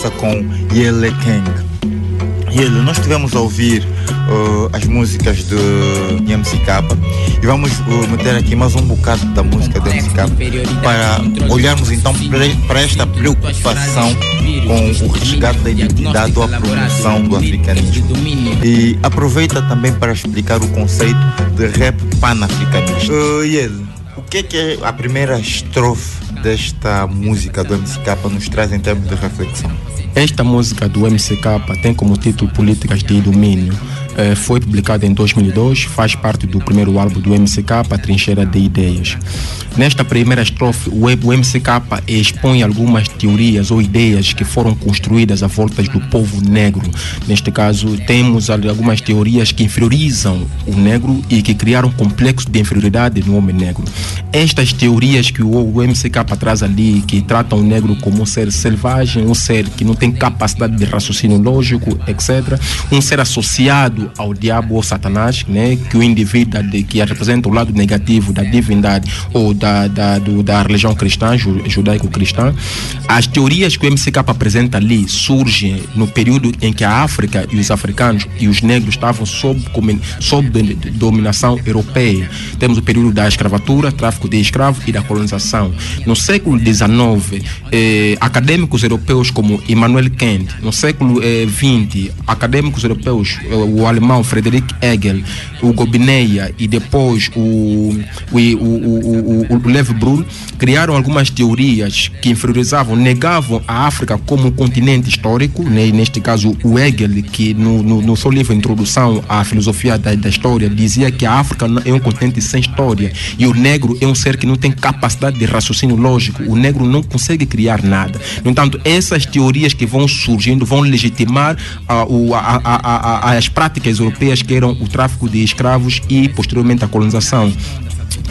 [SPEAKER 13] conversa com Yele Kang. Yele, nós estivemos a ouvir uh, as músicas de MCK e vamos uh, meter aqui mais um bocado da música de MCK para olharmos então para- para esta preocupação com o resgate da identidade ou a promoção do africanismo. E aproveita também para explicar o conceito de rap pan-africanista. Uh, Yele, o que é que é a primeira estrofe desta música do MCK nos traz em termos de reflexão?
[SPEAKER 14] Esta música do MCK tem como título Políticas de Domínio. Eh, foi publicada em 2002, faz parte do primeiro álbum do MCK, a Trincheira de Ideias. Nesta primeira estrofe, o MCK expõe algumas teorias ou ideias que foram construídas à volta do povo negro. Neste caso, temos algumas teorias que inferiorizam o negro e que criaram um complexo de inferioridade no homem negro. Estas teorias que o o MCK traz ali, que tratam o negro como um ser selvagem, um ser que não tem capacidade de raciocínio lógico, etc. Um ser associado ao diabo ou Satanás, né? que o indivíduo de, que representa o lado negativo da divindade ou da, da, do- da religião cristã, ju- judaico-cristã. As teorias que o MCK apresenta ali surgem no período em que a África e os africanos e os negros estavam sob, sob dominação europeia. Temos o período da escravatura, tráfico de escravos e da colonização. No século XIX, eh, acadêmicos europeus como Immanuel Kant, no século XX, acadêmicos europeus, eh, o alemão Friedrich Hegel, o Gobineia e depois o, o, o, o, o, Lev Brun criaram algumas teorias que inferiorizavam, negavam a África como um continente histórico, né? neste caso o Hegel, que no, no, no seu livro Introdução à Filosofia da, da História, dizia que a África é um continente sem história e o negro é um ser que não tem capacidade de raciocínio lógico, o negro não consegue criar nada. No entanto, essas teorias que vão surgindo vão legitimar a- a- a- as práticas europeias que eram o tráfico de escravos e posteriormente a colonização.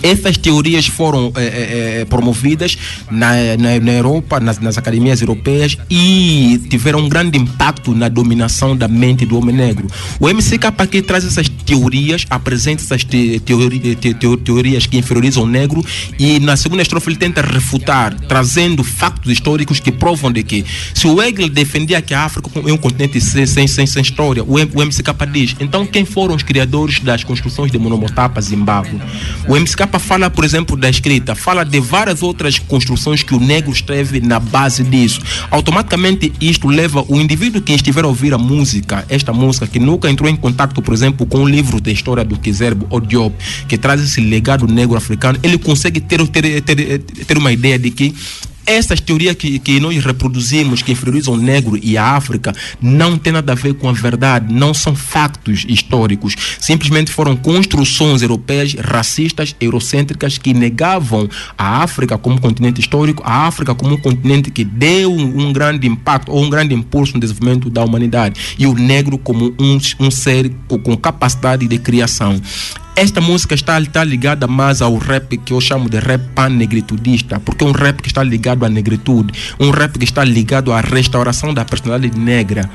[SPEAKER 14] Essas teorias foram eh, eh, promovidas na, na, na Europa, nas, nas academias europeias e tiveram um grande impacto na dominação da mente do homem negro. O MCK que traz essas teorias, apresenta essas te, teori- te- te- teorias que inferiorizam o negro e na segunda estrofe ele tenta refutar, trazendo factos históricos que provam de que se o Hegel defendia que a África é um continente sem, sem, sem, sem história, o, o MCK diz, então quem foram os criadores das construções de Monomotapa, Zimbábue? O MCK fala, por exemplo, da escrita, fala de várias outras construções que o negro esteve na base disso. Automaticamente isto leva o indivíduo que estiver a ouvir a música, esta música, que nunca entrou em contato, por exemplo, com o livro da história do Kizerbo ou Diop, que traz esse legado negro africano, ele consegue ter, ter, ter, ter uma ideia de que essas teorias que, que nós reproduzimos, que inferiorizam o negro e a África, não tem nada a ver com a verdade, não são factos históricos. Simplesmente foram construções europeias racistas, eurocêntricas, que negavam a África como continente histórico, a África como um continente que deu um, grande impacto ou um grande impulso no desenvolvimento da humanidade, e o negro como um, um ser com capacidade de criação. Esta música está, está ligada mais ao rap que eu chamo de rap pan-negritudista, porque é um rap que está ligado à negritude, um rap que está ligado à restauração da personalidade negra,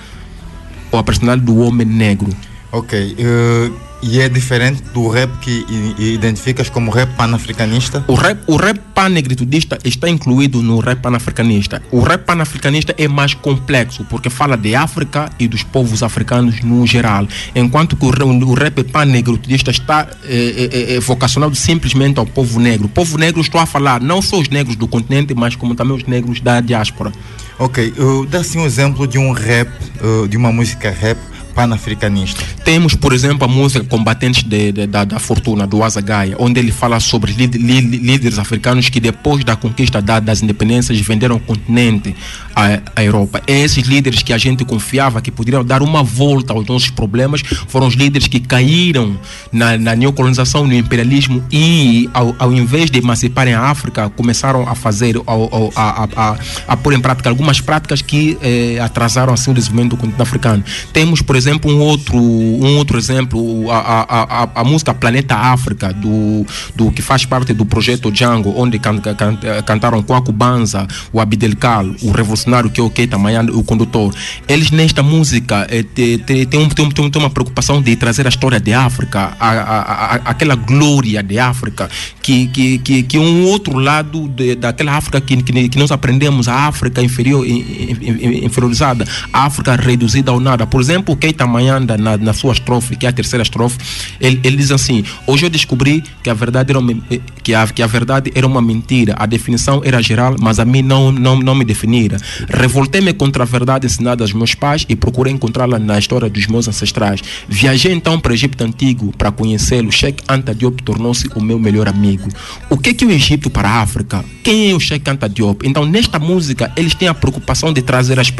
[SPEAKER 14] ou à personalidade do homem negro.
[SPEAKER 13] Ok. eh, e é diferente do rap que identificas como rap panafricanista?
[SPEAKER 14] O rap, o rap pan-negritudista está incluído no rap pan-africanista. O rap pan-africanista é mais complexo, porque fala de África e dos povos africanos no geral. Enquanto que o, o rap pan-negritudista está eh, eh, eh, vocacionado simplesmente ao povo negro. O povo negro estou a falar não só os negros do continente, mas como também os negros da diáspora.
[SPEAKER 13] Ok. Uh, dá assim um exemplo de um rap, uh, de uma música rap panafricanista.
[SPEAKER 14] Temos, por exemplo, a música Combatentes de- de- da, da Fortuna, do Azagaia, onde ele fala sobre líder- lí- líderes africanos que depois da conquista da- das independências venderam o continente à, à Europa. Esses líderes que a gente confiava que poderiam dar uma volta aos nossos problemas foram os líderes que caíram na, na neocolonização, no imperialismo e, ao, ao invés de emanciparem a África, começaram a fazer, a, a, a, a pôr em prática algumas práticas que eh, atrasaram assim o desenvolvimento do continente africano. Temos, por exemplo, um outro, um outro exemplo, a, a, a, a música Planeta África, do, do, que faz parte do projeto Django, onde can, can, cantaram Kwaku Banza, o Abdelkal, o revolucionário que é o Keita Mayan, o condutor. Eles nesta música te- te- têm têm um- têm um- têm uma preocupação de trazer a história de África, a, a, aquela glória de África, que, que, que, que é um outro lado de, daquela África que, que, que nós aprendemos, a África inferior, in- in- in- inferiorizada, a África reduzida ao nada. Por exemplo, o Keita Mayanda, na, na sua estrofe, que é a terceira estrofe, ele, ele diz assim: Hoje eu descobri que a verdade era uma, que a, que a verdade era uma mentira, a definição era geral, mas a mim não, não, não me definira. Revoltei-me contra a verdade ensinada aos meus pais e procurei encontrá-la na história dos meus ancestrais. Viajei então para o Egito Antigo para conhecê-lo. Sheikh Anta Diop tornou-se o meu melhor amigo. O que é que o Egito para a África? Quem é o Sheikh Anta Diop? Então, nesta música, eles têm a preocupação de trazer as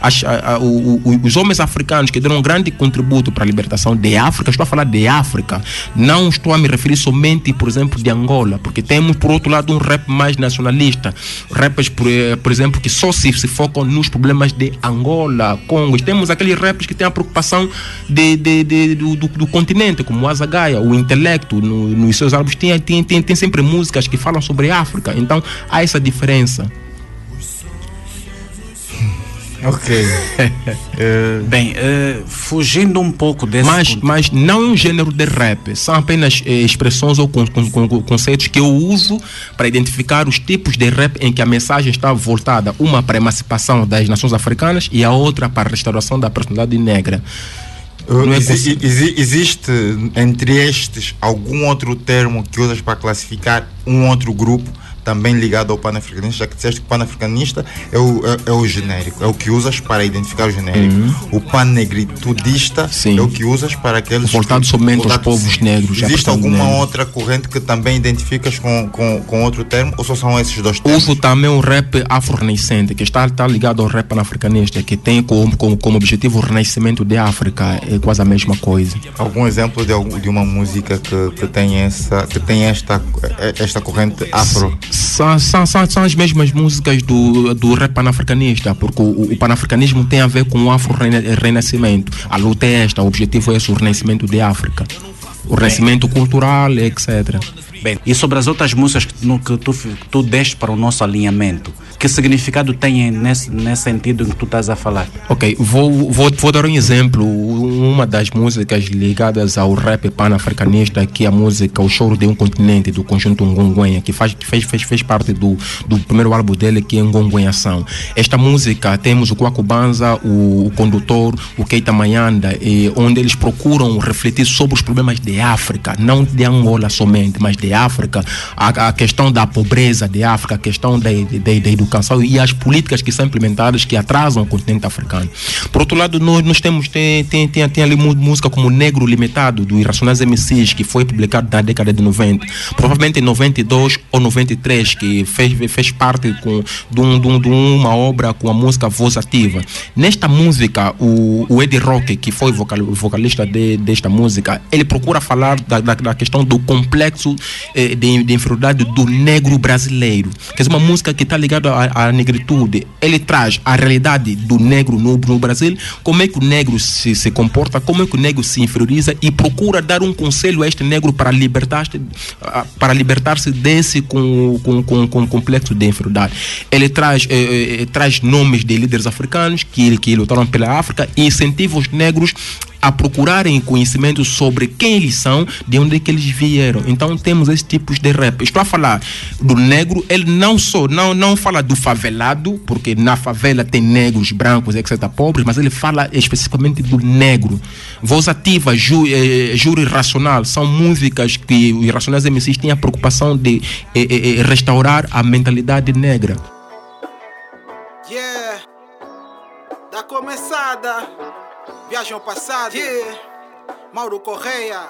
[SPEAKER 14] as- a- a- o- os homens africanos que deram um grande contributo para a libertação de África. Estou a falar de África. Não estou a me referir somente, por exemplo, de Angola, porque temos, por outro lado, um rap mais nacionalista. Rappers, por, eh, por exemplo, que só se, se focam nos problemas de Angola, Congo. Temos aqueles rappers que têm a preocupação de, de- de- do, do- do continente, como o Azagaia, o intelecto, no- nos seus álbuns, tem, tem, tem, tem sempre músicas que falam sobre África. Então, há essa diferença.
[SPEAKER 13] Ok.
[SPEAKER 3] Bem, eh, fugindo um pouco desse.
[SPEAKER 14] Mas, mas não é um gênero de rap, são apenas eh, expressões ou con- con- con- conceitos que eu uso para identificar os tipos de rap em que a mensagem está voltada, uma para a emancipação das nações africanas e a outra para a restauração da personalidade negra.
[SPEAKER 13] Uh,
[SPEAKER 14] é
[SPEAKER 13] exi- exi- existe entre estes algum outro termo que usas para classificar um outro grupo também ligado ao panafricanista, já que disseste que o panafricanista é o, é, é o genérico, é o que usas para identificar o genérico.
[SPEAKER 14] Uhum.
[SPEAKER 13] O panegritudista é o que usas para aqueles.
[SPEAKER 14] Voltado somente aos povos
[SPEAKER 13] sim.
[SPEAKER 14] negros,
[SPEAKER 13] Existe alguma
[SPEAKER 14] negra.
[SPEAKER 13] outra corrente que também identificas com, com, com outro termo ou só são esses dois termos?
[SPEAKER 14] Uso também um rap afro-renascente, que está, está ligado ao rap panafricanista, que tem como, como, como objetivo o renascimento de África, é quase a mesma coisa.
[SPEAKER 13] Algum exemplo de, de uma música que, que tem essa que tem esta esta corrente afro?
[SPEAKER 14] São, são, são, são as mesmas músicas do, do rap panafricanista, porque o, o panafricanismo tem a ver com o afro-renascimento. A luta é esta, o objetivo é esse, o renascimento de África. O renascimento cultural, etc.
[SPEAKER 3] Bem, e sobre as outras músicas que, no, que tu, que tu deste para o nosso alinhamento, que significado tem nesse, nesse sentido em que tu estás a falar?
[SPEAKER 14] Ok, vou, vou, vou dar um exemplo. Uma das músicas ligadas ao rap panafricanista, que é a música O Choro de um Continente, do conjunto Ngonguenha, que, faz, fez, fez, fez parte do, do primeiro álbum dele, que é Ngonguenhação. Esta música temos o Kwaku Banza, o, o condutor, o Keita Mayanda, e, onde eles procuram refletir sobre os problemas de África, não de Angola somente, mas de África, a, a questão da pobreza de África, a questão da, da, da educação e as políticas que são implementadas que atrasam o continente africano. Por outro lado, nós, nós temos tem, tem, tem, tem ali música como Negro Limitado, do Irracionais MCs, que foi publicado na década de 90. Provavelmente em 92 ou 93, que fez, fez parte com, de, um, de, um, de uma obra com a música Voz Ativa. Nesta música, o, o Eddie Rock, que foi vocal, vocalista de, desta música, ele procura falar da, da, da questão do complexo eh, de, de inferioridade do negro brasileiro. Quer dizer, uma música que está ligada à, à negritude. Ele traz a realidade do negro no, no Brasil, como é que o negro se, se comporta, como é que o negro se inferioriza e procura dar um conselho a este negro para libertar-se para libertar-se desse com, com, com, com complexo de inferioridade. Ele traz, eh, eh, traz nomes de líderes africanos que, que lutaram pela África e incentiva os negros a procurarem conhecimento sobre quem eles são, de onde é que eles vieram. Então temos esses tipos de rap. Estou a falar do negro, ele não só não, não fala do favelado, porque na favela tem negros, brancos, etc., pobres, mas ele fala especificamente do negro. Voz ativa, ju, eh, júri racional, são músicas que os Irracionais MCs têm a preocupação de eh, eh, restaurar a mentalidade negra.
[SPEAKER 10] Yeah, da começada, viagem ao passado. Yeah, Mauro Correia,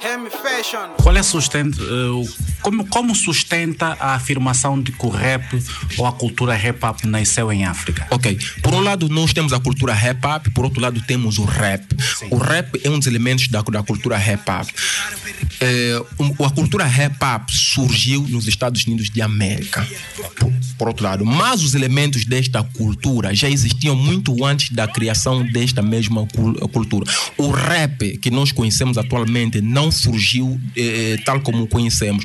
[SPEAKER 10] Remy Fashion.
[SPEAKER 3] Qual é sustenta, uh, como, como sustenta a afirmação de que o rap ou a cultura rap-hop nasceu em África?
[SPEAKER 14] Ok. Por um lado, nós temos a cultura rap-hop, por outro lado, temos o rap. Sim. O rap é um dos elementos da, da cultura rap-hop. É, a cultura rap-hop surgiu nos Estados Unidos de América. Por, por outro lado, mas os elementos desta cultura já existiam muito antes da criação desta mesma cultura. O rap que nós conhecemos atualmente não surgiu eh, tal como conhecemos.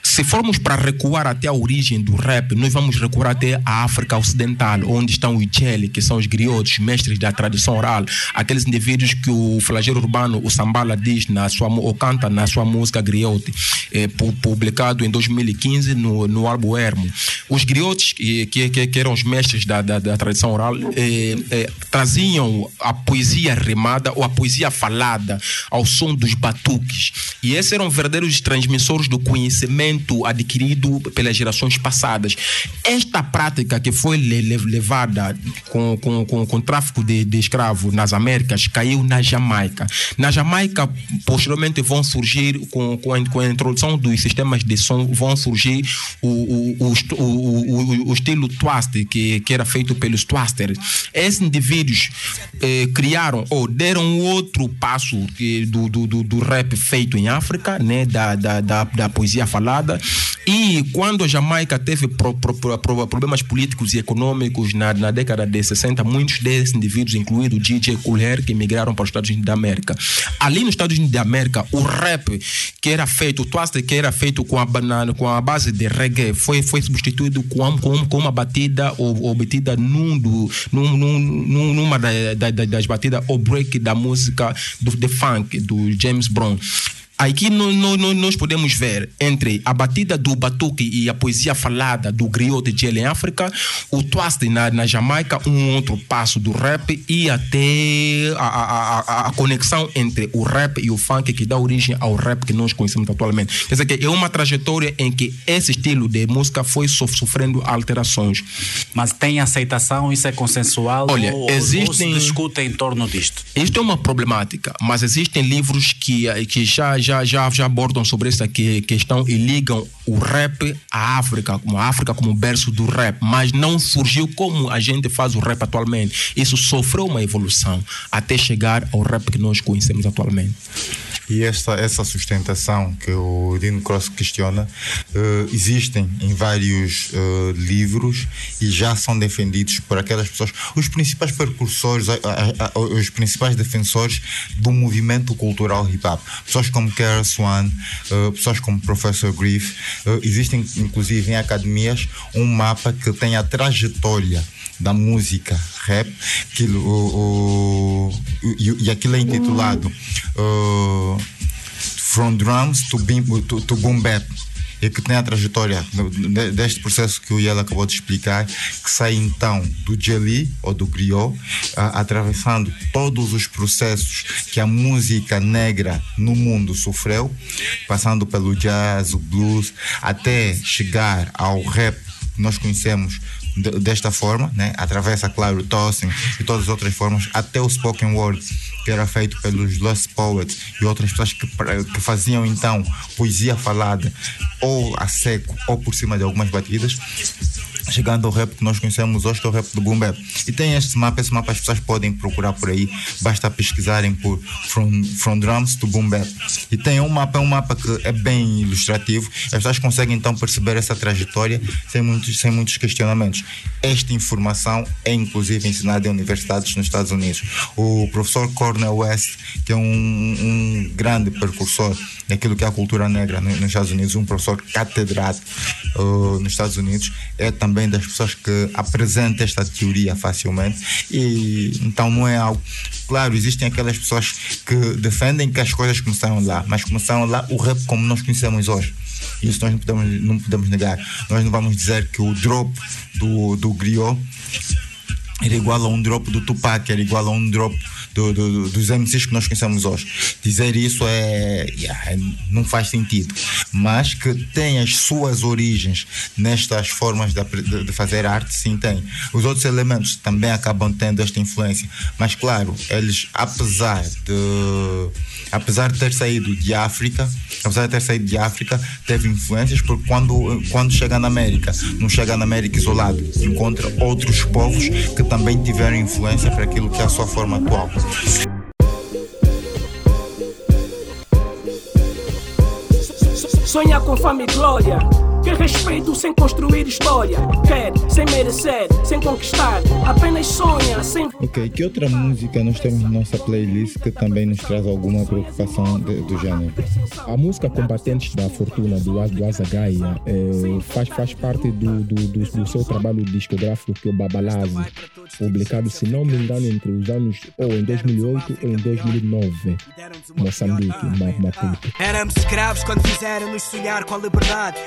[SPEAKER 14] Se formos para recuar até a origem do rap, nós vamos recuar até a África Ocidental, onde estão os Chele, que são os griotes, mestres da tradição oral, aqueles indivíduos que o flagelo urbano, o Sambala, diz na sua, ou canta na sua música griote, eh, publicado em 2015 no, no álbum. Os griotes, que, que, que eram os mestres da, da, da tradição oral, eh, eh, traziam a poesia rimada ou a poesia falada ao som dos batuques. E esses eram verdadeiros transmissores do conhecimento adquirido pelas gerações passadas. Esta prática que foi levada com, com, com, com tráfico de, de escravos nas Américas caiu na Jamaica. Na Jamaica, posteriormente, vão surgir, com, com, a, com a introdução dos sistemas de som, vão surgir o, o, o, o, o estilo twist, que, que era feito pelos twasters. Esses indivíduos eh, criaram ou deram outro passo que, do, do, do, do rap feito em África, né, da, da, da, da poesia falada e quando a Jamaica teve pro, pro, pro, problemas políticos e econômicos na, na, década de 60, muitos desses indivíduos, incluindo o DJ Kool que migraram para os Estados Unidos da América. Ali nos Estados Unidos da América, o rap que era feito, o twist que era feito com a, com a base de reggae, foi, foi substituído com, com, com uma batida batida num, do, num, num, numa da, da, das batidas ou break da música do the funk do James Brown. Aqui no, no, nós podemos ver entre a batida do batuque e a poesia falada do griot de em África, o twist na, na Jamaica, um outro passo do rap e até a, a, a, a, conexão entre o rap e o funk que dá origem ao rap que nós conhecemos atualmente. Quer dizer que é uma trajetória em que esse estilo de música foi sofrendo alterações.
[SPEAKER 3] Mas tem aceitação, isso é consensual?
[SPEAKER 14] Olha,
[SPEAKER 3] ou,
[SPEAKER 14] existem...
[SPEAKER 3] ou se discute em torno disto?
[SPEAKER 14] Isto é uma problemática, mas existem livros que, que já, já já, já, já abordam sobre essa questão e ligam o rap à África, como a África como berço do rap, mas não surgiu como a gente faz o rap atualmente. Isso sofreu uma evolução até chegar ao rap que nós conhecemos atualmente.
[SPEAKER 13] E essa, essa sustentação que o Dino Cross questiona uh, existem em vários uh, livros e já são defendidos por aquelas pessoas, os principais precursores, a, a, a, os principais defensores do movimento cultural hip hop. Pessoas como Kara Swan, uh, pessoas como Professor Griff. existem, inclusive, em academias, um mapa que tem a trajetória da música rap que, o, o, e, e aquilo é intitulado uh, From Drums to, beam, to, to Boom Bap
[SPEAKER 6] e que tem a trajetória de- deste processo que o Iel acabou de explicar, que sai então do Jelly ou do griot, atravessando todos os processos que a música negra no mundo sofreu, passando pelo jazz, o blues, até chegar ao rap que nós conhecemos de- desta forma, né? atravessa, claro, o tossing e todas as outras formas, até o spoken word, que era feito pelos Lost Poets e outras pessoas que, que faziam então poesia falada ou a seco ou por cima de algumas batidas. Chegando ao rap que nós conhecemos hoje, que é o rap do Boom Bap. E tem este mapa, esse mapa as pessoas podem procurar por aí, basta pesquisarem por From, from Drums to Boom Bap. E tem um mapa, é um mapa que é bem ilustrativo, as pessoas conseguem então perceber essa trajetória sem muitos, sem muitos questionamentos. Esta informação é inclusive ensinada em universidades nos Estados Unidos. O professor Cornel West, que é um, um grande precursor daquilo que é a cultura negra no- nos Estados Unidos, um professor catedrático uh, nos Estados Unidos, é também das pessoas que apresenta esta teoria facilmente e então não é algo claro, existem aquelas pessoas que defendem que as coisas começaram lá, mas começaram lá o rap como nós conhecemos hoje. Isso nós não podemos, não podemos negar. Nós não vamos dizer que o drop do, do griot era igual a um drop do Tupac, era igual a um drop do, do- do- dos MCs que nós conhecemos hoje. Dizer isso é, yeah, não faz sentido. Mas que tem as suas origens nestas formas de, de- de fazer arte, sim tem. Os outros elementos também acabam tendo esta influência. Mas claro, eles, apesar de apesar de ter saído de África, apesar de ter saído de África, teve influências porque quando, quando chega na América, não chega na América isolado, encontra outros povos que também tiveram influência para aquilo que é a sua forma atual.
[SPEAKER 16] Sonha com fama e glória. Quer respeito sem construir história. Quer sem merecer, sem conquistar. Apenas sonha sem.
[SPEAKER 17] Ok, que outra música nós temos na nossa playlist que também nos traz alguma preocupação de- do gênero?
[SPEAKER 8] A música Combatentes da Fortuna do, do Azagaia eh, faz, faz parte do, do, do, do seu trabalho discográfico que é o Babalaze, publicado, se não me engano, entre os anos ou em 2008 ou em 2009, Moçambique, Ma- Maputo.
[SPEAKER 2] Éramos escravos quando fizeram-nos sonhar com a liberdade.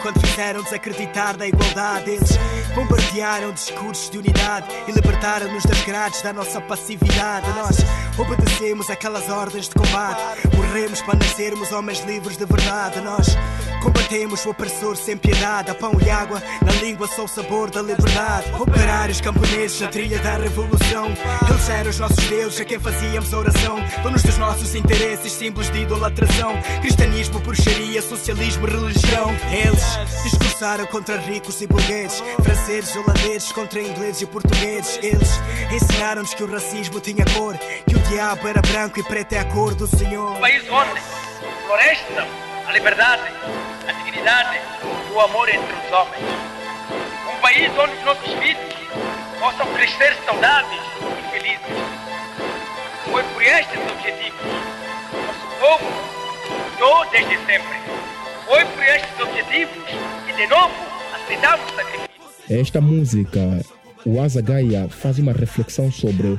[SPEAKER 2] Quando fizeram desacreditar da igualdade. Eles bombardearam discursos de unidade e libertaram-nos das grades da nossa passividade. Nós obedecemos aquelas ordens de combate. Morremos para nascermos homens livres de verdade. Nós combatemos o opressor sem piedade. A pão e água, na língua só o sabor da liberdade. Operários camponeses na trilha da revolução. Eles eram os nossos deuses a quem fazíamos oração. Donos dos nossos interesses, símbolos de idolatração. Cristianismo, bruxaria, socialismo, religião. Eles discursaram contra ricos e burgueses. Franceses, holandeses contra ingleses e portugueses. Eles ensinaram-nos que o racismo tinha cor. Que o diabo era branco e preto é a cor do Senhor.
[SPEAKER 18] Um país onde floresçam a liberdade, a dignidade o amor entre os homens. Um país onde os nossos filhos possam crescer saudáveis e felizes. Foi por estes objetivos que nosso povo lutou desde sempre. Foi por estes objetivos que de novo aceitamos sacrifício.
[SPEAKER 8] Esta música, o Azagaia faz uma reflexão sobre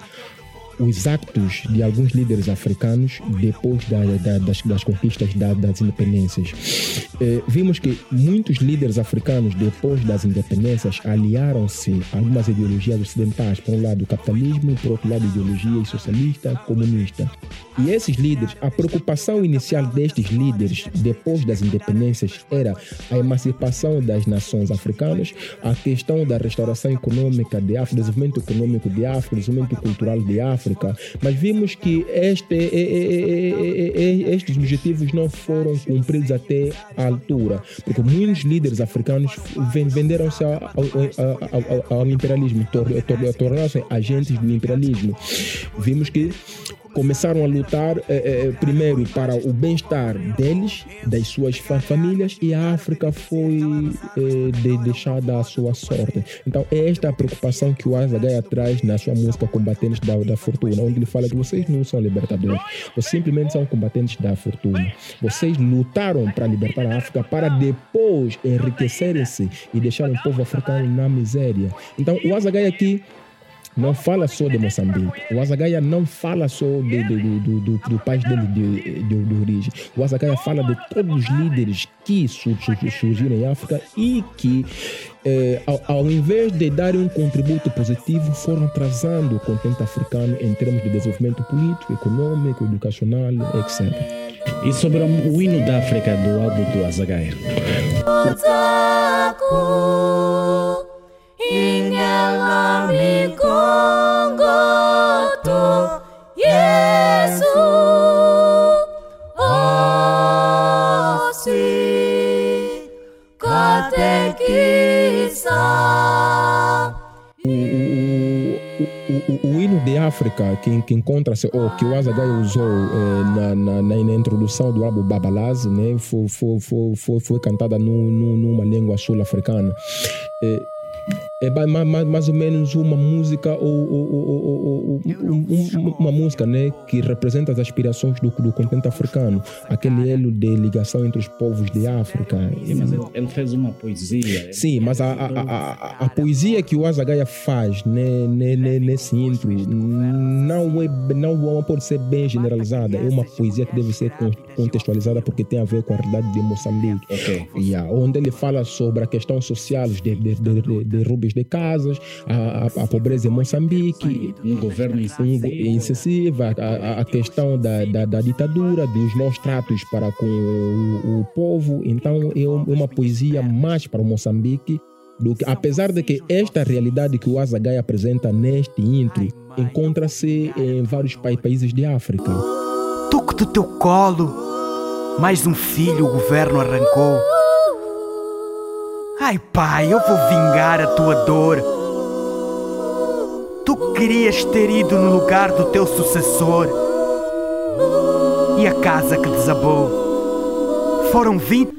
[SPEAKER 8] os actos de alguns líderes africanos depois da- da- das, das conquistas da- das independências. Eh, vimos que muitos líderes africanos, depois das independências, aliaram-se a algumas ideologias ocidentais. Por um lado, o capitalismo, por outro lado, ideologia socialista, comunista. E esses líderes, a preocupação inicial destes líderes, depois das independências, era a emancipação das nações africanas, a questão da restauração econômica de África, desenvolvimento econômico de África, desenvolvimento cultural de África. Mas vimos que este, estes objetivos não foram cumpridos até a altura, porque muitos líderes africanos ven- venderam-se ao, ao- ao- ao imperialismo, tor- tor- tornaram-se agentes do imperialismo. Vimos que começaram a lutar eh, eh, primeiro para o bem-estar deles, das suas fa- famílias, e a África foi eh, de- deixada à sua sorte. Então, é esta a preocupação que o Azagaia traz na sua música Combatentes da, da Fortuna, onde ele fala que vocês não são libertadores, vocês simplesmente são combatentes da fortuna. Vocês lutaram para libertar a África para depois enriquecerem-se e deixar o povo africano na miséria. Então, o Azagaia aqui não fala só de Moçambique. O Azagaia não fala só de, de, do, do, do, do país dele de, de, de origem. O Azagaia fala de todos os líderes que surgiram em África e que, eh, ao, ao, invés de darem um contributo positivo, foram atrasando o continente africano em termos de desenvolvimento político, econômico, educacional, etc.
[SPEAKER 3] E sobre o hino da África do álbum do Azagaia?
[SPEAKER 5] Yesu
[SPEAKER 8] O, o, hino de África que, que encontra-se, ou que o Azagai usou eh, na, na, na, introdução do álbum Babalaz, né, foi, foi, foi, foi, foi cantada no, no, numa língua sul-africana. Eh, é mais, mais ou menos uma música ou, ou, ou, um, uma música né, que representa as aspirações do, do continente africano, aquele elo de ligação entre os povos de África.
[SPEAKER 3] Mas ele, fez uma poesia.
[SPEAKER 8] Sim, mas a, a, a, a, poesia que o Azagaia faz né, né, nesse intro não, é, não pode ser bem generalizada. É uma poesia que deve ser contextualizada porque tem a ver com a realidade de Moçambique.
[SPEAKER 3] Okay.
[SPEAKER 8] Yeah, onde ele fala sobre a questão social de, de, de, de, de de casas, a, a, a pobreza em Moçambique,
[SPEAKER 3] um governo
[SPEAKER 8] incessivo, a, a, questão da, da, da, ditadura, dos maus tratos para com o, o povo. Então é, é uma poesia mais para o Moçambique do que, apesar de que esta realidade que o Azagai apresenta neste intro encontra-se em vários pa países de África.
[SPEAKER 2] Toco do teu colo, mais um filho o governo arrancou. Ai pai, eu vou vingar a tua dor. Tu querias ter ido no lugar do teu sucessor. E a casa que desabou. Foram vinte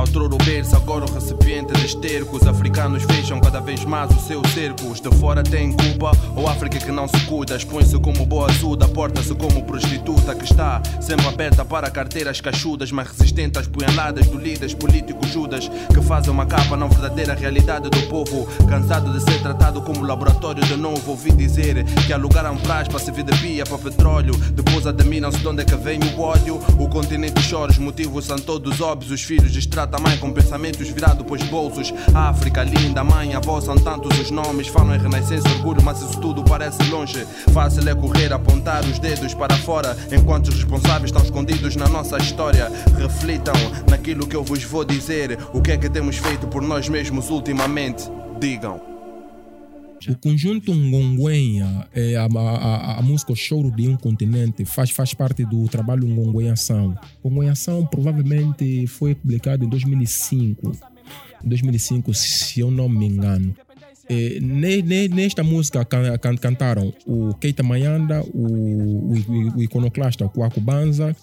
[SPEAKER 7] Outrora o berço, agora o recipiente de esterco. Os africanos fecham cada vez mais o seu cerco. Os de fora têm culpa, ou África que não se cuida. Expõe-se como boa azuda, porta-se como prostituta que está sempre aberta para carteiras cachudas, mas resistente às punhaladas do líderes políticos Judas que fazem uma capa na verdadeira realidade do povo. Cansado de ser tratado como laboratório de novo, ouvi dizer que alugaram prás para servir de pia para petróleo. Depois admiram-se de onde é que vem o ódio. O continente chora, os motivos são todos óbvios. Os filhos mãe com pensamentos virados pros bolsos. África linda, mãe, avó, são tantos os nomes. Falam em renascença, orgulho, mas isso tudo parece longe. Fácil é correr, apontar os dedos para fora, enquanto os responsáveis estão escondidos na nossa história. Reflitam naquilo que eu vos vou dizer. O que é que temos feito por nós mesmos ultimamente? Digam.
[SPEAKER 8] O conjunto Ngonguenha, é a, a, a, música Choro de um Continente, faz, faz parte do trabalho Ngonguenhação. Ngonguenhação provavelmente foi publicado em 2005. 2005, se eu não me engano. É, nesta música can, can, cantaram o Keita Mayanda, o, o, o iconoclasta Kwaku Banza,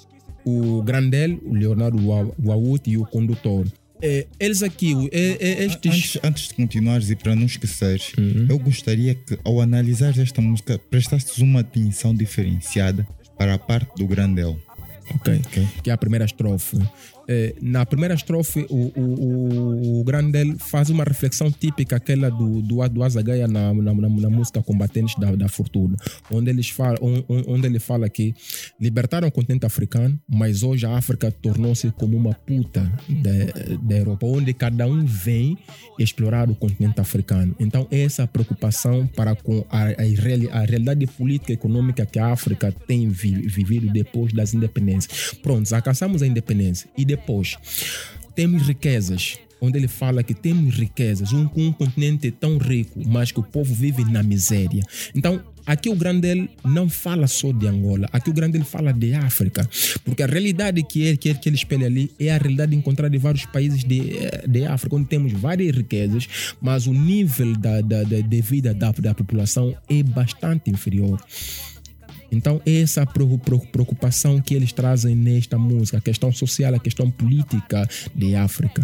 [SPEAKER 8] o Grandel, o Leonardo Wawut e o condutor. É, eles aqui, é, é, estes...
[SPEAKER 6] antes, antes de continuares e para não esqueceres, uhum. eu gostaria que ao analisar esta música prestasses uma atenção diferenciada para a parte do Grandel.
[SPEAKER 8] Ok, okay. que é a primeira estrofe. É, na primeira estrofe, o, o, o Grandel faz uma reflexão típica, aquela do, do, do Azagaia na, na, na, na, música Combatentes da, da Fortuna, onde, eles fala, onde, ele fala que libertaram o continente africano, mas hoje a África tornou-se como uma puta da Europa, onde cada um vem explorar o continente africano. Então, essa preocupação para com a, a, a realidade política e econômica que a África tem vi, vivido depois das independências. Pronto, alcançamos a independência e depois, temos riquezas, onde ele fala que temos riquezas, um, um continente tão rico, mas que o povo vive na miséria. Então, aqui o Grandel não fala só de Angola, aqui o Grandel fala de África, porque a realidade que ele, que ele, que ele espelha ali é a realidade encontrada em vários países de, de África, onde temos várias riquezas, mas o nível da, da, da de vida da, da população é bastante inferior. Então, essa preocupação que eles trazem nesta música, a questão social, a questão política de África.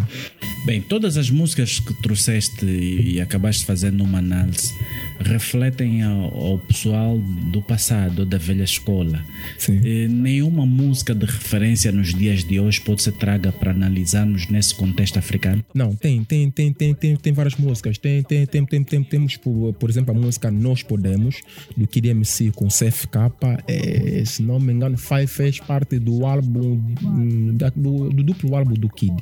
[SPEAKER 3] Bem, todas as músicas que trouxeste e, acabaste fazendo uma análise refletem ao, ao pessoal do passado, da velha escola. E nenhuma música de referência nos dias de hoje pode ser traga para analisarmos nesse contexto africano?
[SPEAKER 8] Não, tem, tem, tem, tem, tem, tem várias músicas. Tem, tem, tem, tem, tem, temos, por, por exemplo, a música Nós Podemos, do Kid MC com CFK. É, se não me engano, faz, fez parte do álbum, hum, do, do duplo álbum do Kid.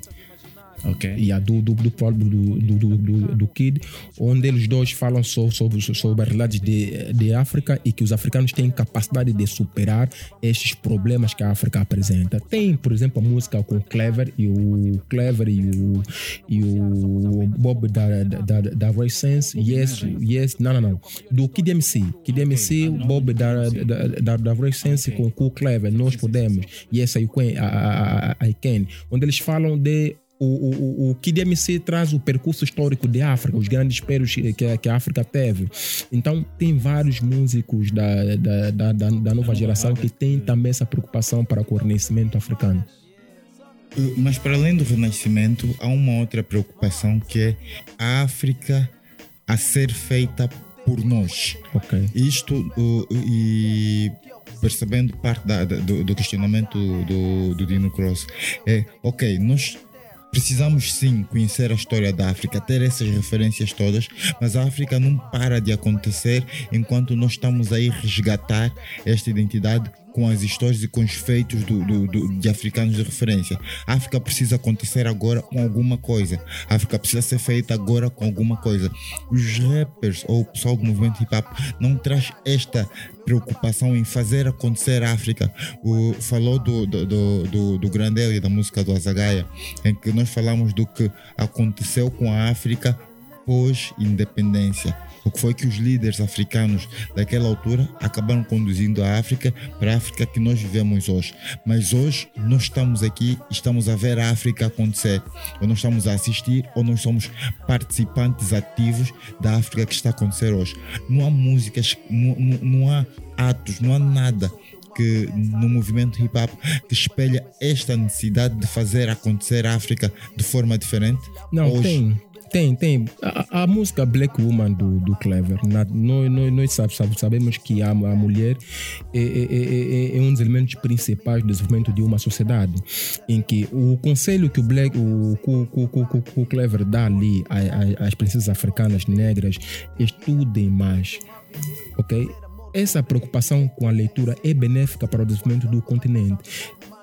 [SPEAKER 3] Ok.
[SPEAKER 8] E a do, do, do, do, do, do, do, do Kid, onde eles dois falam so- sobre, sobre as realidades de, de África e que os africanos têm capacidade de superar estes problemas que a África apresenta. Tem, por exemplo, a música com o Clever e o Clever e o, e o Bob da, da, da Ray Sense. Yes, yes, não, não, não. Do Kid MC. Kid MC, Bob da, da, da, da Sense com o Clever. Nós podemos. Yes, I can. I, I, I can. Onde eles falam de o, o, o- Kid MC traz o percurso histórico de África, os grandes esperos que, que a África teve. Então, tem vários músicos da, da, da, da, da nova geração que têm também essa preocupação para o renascimento africano.
[SPEAKER 6] Uh, Mas para além do renascimento, há uma outra preocupação que é a África a ser feita por nós. Isto uh, e percebendo parte da- do, do questionamento do, do Dino Cross é ok, nós precisamos sim conhecer a história da África, ter essas referências todas, mas a África não para de acontecer enquanto nós estamos aí resgatar esta identidade com as histórias e com os feitos do, do- do- de africanos de referência. A África precisa acontecer agora com alguma coisa. A África precisa ser feita agora com alguma coisa. Os rappers ou o pessoal do movimento hip hop não traz esta preocupação em fazer acontecer a África. O, falou do, do, do, do, do Grande Eli, da música do Azagaia, em que nós falamos do que aconteceu com a África pós-independência. O que foi que os líderes africanos daquela altura acabaram conduzindo a África para a África que nós vivemos hoje. Mas hoje nós estamos aqui e estamos a ver a África acontecer. Ou nós estamos a assistir ou nós somos participantes ativos da África que está a acontecer hoje. Não há músicas, não, não, não há atos, não há nada que no movimento hip hop que espelha esta necessidade de fazer acontecer a África de forma diferente?
[SPEAKER 8] Não,
[SPEAKER 6] Hoje,
[SPEAKER 8] tem. Tem, tem. A, a música Black Woman do, do Clever, na- nós, nós, nós sabe- sabe- sabemos que a, a mulher é, é- é- é- é um dos elementos principais do desenvolvimento de uma sociedade, em que o conselho que o Black, o, o- o- Clever dá ali às princesas africanas negras, estudem mais, ok? Essa preocupação com a leitura é benéfica para o desenvolvimento do continente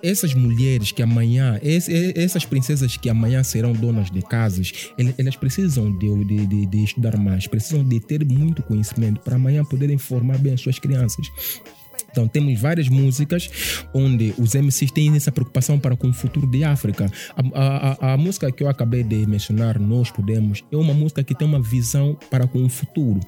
[SPEAKER 8] essas mulheres que amanhã, es- essas princesas que amanhã serão donas de casas, elas precisam de, de- de estudar mais, precisam de ter muito conhecimento para amanhã poderem formar bem as suas crianças. Então temos várias músicas onde os MCs têm essa preocupação para com o futuro de África. A, a- a- música que eu acabei de mencionar, Nós Podemos, é uma música que tem uma visão para com o futuro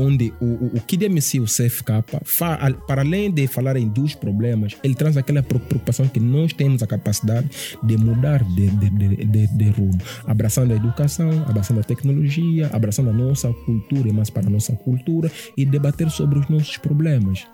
[SPEAKER 8] onde o, o, o Kid MC, o CFK, fa- para além de falarem dos problemas, ele traz aquela preocupação que nós temos a capacidade de mudar de, de, de, de, de rumo, abraçando a educação, abraçando a tecnologia, abraçando a nossa cultura e mais para a nossa cultura e debater sobre os nossos problemas.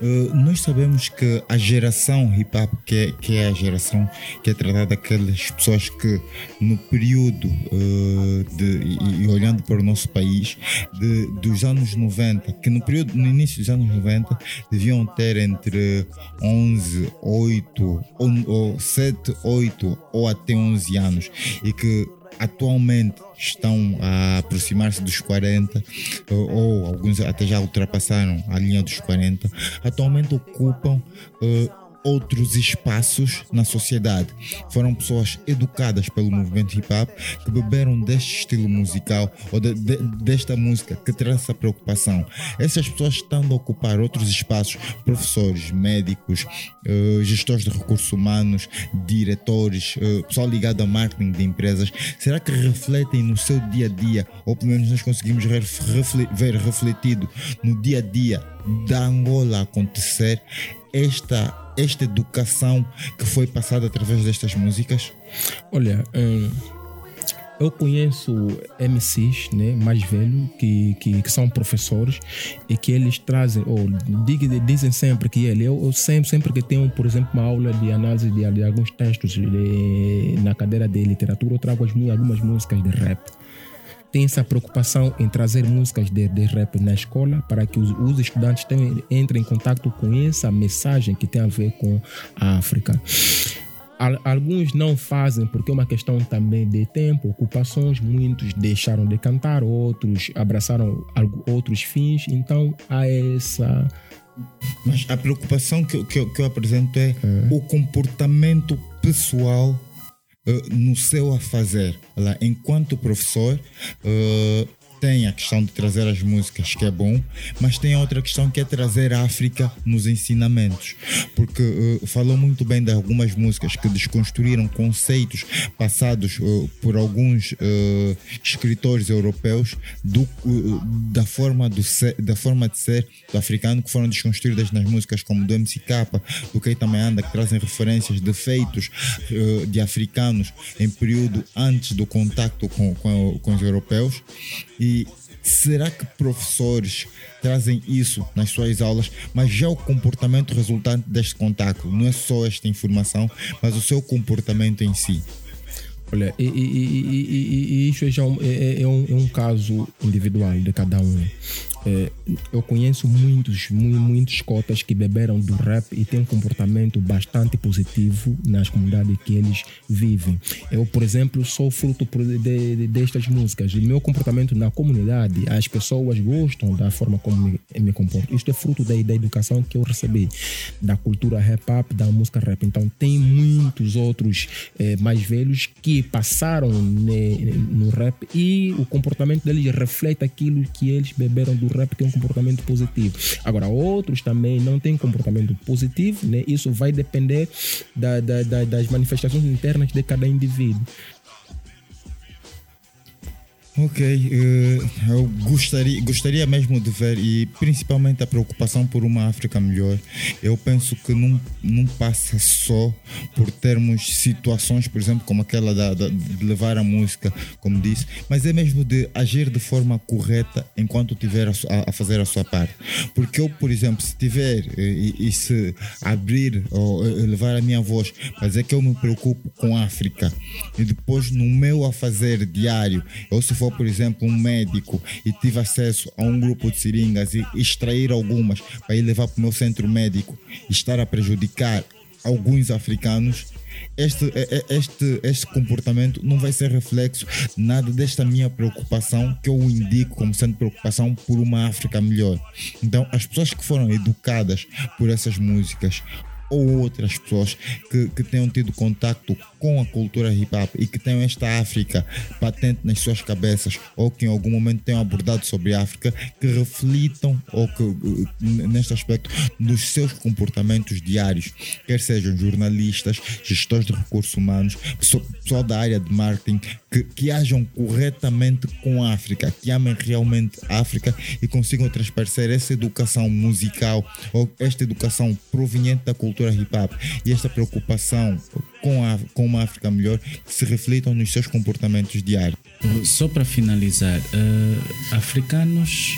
[SPEAKER 6] Uh, nós sabemos que a geração hip hop, que é, que é a geração que é tratada daquelas pessoas que no período uh, de, e, e olhando para o nosso país, de, dos anos 90, que no período, no início dos anos 90, deviam ter entre 11, 8, ou, ou 7, 8 ou até 11 anos, e que atualmente estão a aproximar-se dos 40 ou, alguns até já ultrapassaram a linha dos 40 atualmente ocupam eh, outros espaços na sociedade. Foram pessoas educadas pelo movimento hip hop que beberam deste estilo musical ou de- de- desta música que traz essa preocupação. Essas pessoas estão a ocupar outros espaços professores médicos eh, gestores de recursos humanos diretores eh, pessoal ligado a marketing de empresas será que refletem no seu dia a dia? Ou pelo menos nós conseguimos ref- refle- ver refletido no dia a dia da Angola acontecer esta esta educação que foi passada através destas músicas?
[SPEAKER 8] Olha, hum, eu conheço MCs né, mais velhos que, que, que são professores e que eles trazem, ou dizem sempre que ele, eu, eu sempre, sempre que tenho, por exemplo, uma aula de análise de, de alguns textos de- na cadeira de literatura, eu trago algumas músicas de rap tem essa preocupação em trazer músicas de, de rap na escola para que os, os estudantes tenham, entrem em contato com essa mensagem que tem a ver com a África. Al- Alguns não fazem porque é uma questão também de tempo, ocupações, muitos deixaram de cantar, outros abraçaram outros fins, então há essa.
[SPEAKER 6] Mas a preocupação que, eu- que, que eu apresento é o comportamento pessoal no seu a fazer. Lá, enquanto professor, eh, tem a questão de trazer as músicas, que é bom, mas tem a outra questão que é trazer a África nos ensinamentos. Porque eh, falou muito bem de algumas músicas que desconstruíram conceitos passados eh, por alguns eh, escritores europeus do, da, forma do ser- da forma de ser do africano que foram desconstruídas nas músicas como do MCK, do Keita Meanda, que trazem referências de feitos de africanos em período antes do contacto com, com, com os europeus. E será que professores trazem isso nas suas aulas, mas já o comportamento resultante deste contacto, não é só esta informação, mas o seu comportamento em si?
[SPEAKER 8] Olha, e, e- e- e- isso é, já um, é- é um, é um caso individual de cada um. É, eu conheço muitos, mu- muitos cotas que beberam do rap e têm um comportamento bastante positivo nas comunidades que eles vivem. Eu, por exemplo, sou fruto de, de- destas músicas. E meu comportamento na comunidade, as pessoas gostam da forma como me, me comporto. Isto é fruto da, da educação que eu recebi, da cultura rap up, da música rap. Então, tem muitos outros eh, mais velhos que passaram ne- no rap e o comportamento deles reflete aquilo que eles beberam do rap, que é um comportamento positivo. Agora, outros também não têm comportamento positivo, né? isso vai depender da- da- da- das manifestações internas de cada indivíduo.
[SPEAKER 6] Ok, eh, eu gostaria, gostaria mesmo de ver e principalmente a preocupação por uma África melhor. Eu penso que não, não passa só por termos situações, por exemplo, como aquela da, da- de levar a música, como disse, mas é mesmo de agir de forma correta enquanto tiver a, a- fazer a sua parte. Porque eu, por exemplo, se tiver eh, e, e se abrir ou eh, levar a minha voz para dizer que eu me preocupo com a África e depois no meu a fazer diário, ou se for, por exemplo, um médico e tive acesso a um grupo de seringas e extrair algumas para ir levar para o meu centro médico e estar a prejudicar alguns africanos, este, eh, eh, este, este comportamento não vai ser reflexo nada desta minha preocupação que eu indico como sendo preocupação por uma África melhor. Então, as pessoas que foram educadas por essas músicas ou outras pessoas que, que tenham tido contacto com a cultura hip hop e que tenham esta África patente nas suas cabeças ou que em algum momento tenham abordado sobre a África, que reflitam ou que, eh, neste aspecto, nos seus comportamentos diários, quer sejam jornalistas, gestores de recursos humanos, pessoa, pessoal da área de marketing, que, que ajam corretamente com a África, que amem realmente a África e consigam transparecer essa educação musical ou esta educação proveniente da cultura hip hop e esta preocupação com, a, com uma África melhor que se reflitam nos seus comportamentos diários.
[SPEAKER 3] Só para finalizar, eh, africanos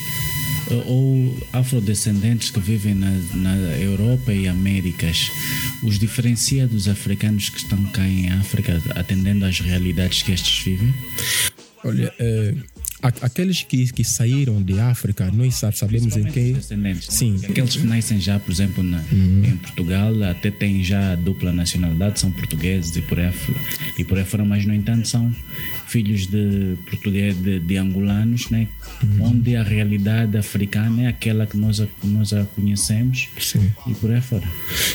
[SPEAKER 3] eh, ou afrodescendentes que vivem na, na Europa e Américas, os diferencia dos africanos que estão cá em África, atendendo às realidades que estes vivem?
[SPEAKER 8] Olha, a- aqueles que, que saíram de África, nós sa- sabemos em quem.
[SPEAKER 3] Descendentes,
[SPEAKER 8] Sim.
[SPEAKER 3] Aqueles que nascem já, por exemplo, na- em Portugal, até têm já dupla nacionalidade, são portugueses e por aí, e por aí fora, mas no entanto são filhos de português de, de angolanos, né? onde a realidade africana é aquela que nós a, nós a conhecemos
[SPEAKER 8] Sim.
[SPEAKER 3] e por aí fora.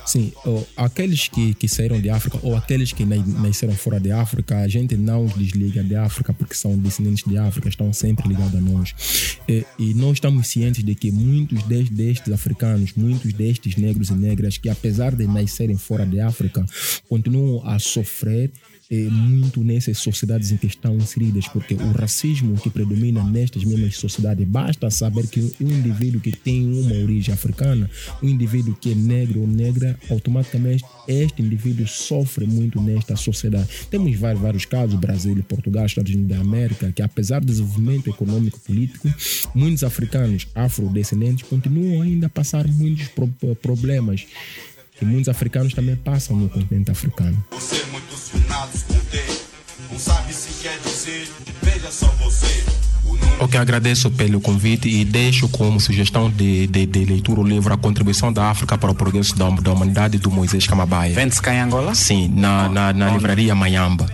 [SPEAKER 8] Sim, aqueles que, que saíram de África ou aqueles que na- nasceram fora de África, a gente não os desliga de África porque são descendentes de África, estão sempre ligados a nós. E, e nós estamos cientes de que muitos des- destes africanos, muitos destes negros e negras, que apesar de nascerem fora de África, continuam a sofrer é, muito nessas sociedades em que estão inseridas, porque o racismo que predomina nestas mesmas sociedades, basta saber que um indivíduo que tem uma origem africana, um indivíduo que é negro ou negra, automaticamente este indivíduo sofre muito nesta sociedade. Temos vários, vários casos, Brasil, Portugal, Estados Unidos da América, que apesar do desenvolvimento econômico e político, muitos africanos afrodescendentes continuam ainda a passar muitos pro problemas que muitos africanos também passam no continente africano. Você é muito com não sabe se quer dizer, veja só você. Ok, agradeço pelo convite e deixo como sugestão de, de, de, leitura o livro A Contribuição da África para o Progresso da, da Humanidade do Moisés Camabaia.
[SPEAKER 3] Vende-se cá em Angola?
[SPEAKER 8] Sim, na, na, na livraria Mayamba.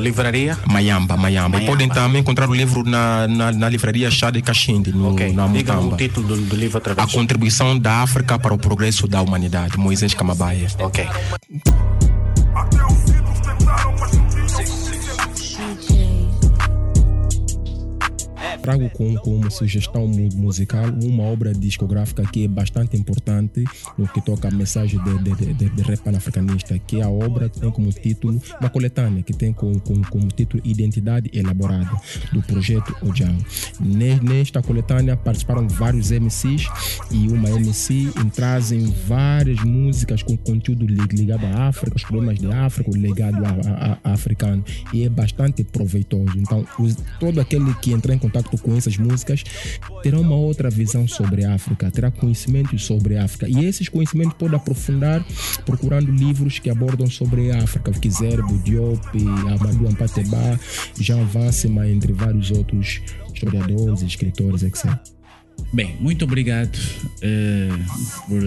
[SPEAKER 3] Livraria?
[SPEAKER 8] Mayamba, Mayamba. E podem também encontrar o livro na, na, na livraria Chá de Caxinde, no, okay. na Mutamba.
[SPEAKER 3] o título do, do livro outra vez.
[SPEAKER 8] A Contribuição da África para o Progresso da Humanidade, Moisés Camabaia.
[SPEAKER 3] Ok.
[SPEAKER 8] Trago como, como sugestão musical uma obra discográfica que é bastante importante no que toca a mensagem de, de, de, de rap panafricanista, que a obra tem como título, uma coletânea que tem como, como, como título Identidade Elaborada, do projeto Ojang. Nesta coletânea participaram vários MCs e uma MC trazem várias músicas com conteúdo ligado à África, os problemas de África, o legado a, a, a africano, e é bastante proveitoso. Então, os, todo aquele que entrar em contato com essas músicas, terá uma outra visão sobre a África, terá conhecimentos sobre a África. E esses conhecimentos pode aprofundar procurando livros que abordam sobre a África, Kizerbo, Diop, Amadou Ampateba, Jean Vassima, entre vários outros historiadores, escritores, etc.
[SPEAKER 3] Bem, muito obrigado uh, por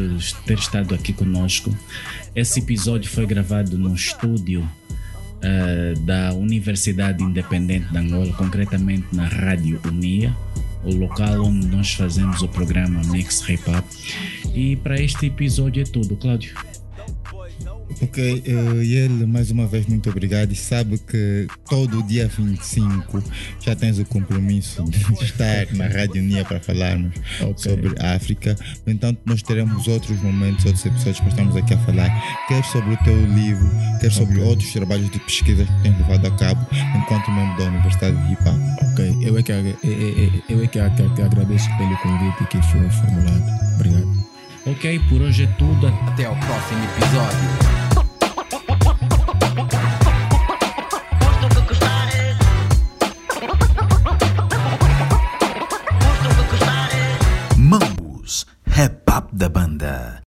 [SPEAKER 3] ter estado aqui conosco. Esse episódio foi gravado no estúdio uh, da Universidade Independente de Angola, concretamente na Rádio Unia, o local onde nós fazemos o programa Hip Hop. E para este episódio é tudo, Cláudio.
[SPEAKER 6] Ok, uh, e ele mais uma vez muito obrigado e sabe que todo dia 25 já tens o compromisso de estar na Rádio Nia para falarmos okay. sobre a África. No entanto, nós teremos outros momentos, outros episódios que estamos aqui a falar, quer sobre o teu livro, quer sobre okay. outros trabalhos de pesquisa que tens levado a cabo enquanto membro da Universidade de Hop.
[SPEAKER 8] Ok, eu é que, eu é que, agradeço pelo convite que foi formulado. Obrigado.
[SPEAKER 3] Ok, por hoje é tudo.
[SPEAKER 2] Até ao próximo episódio. é papo da banda.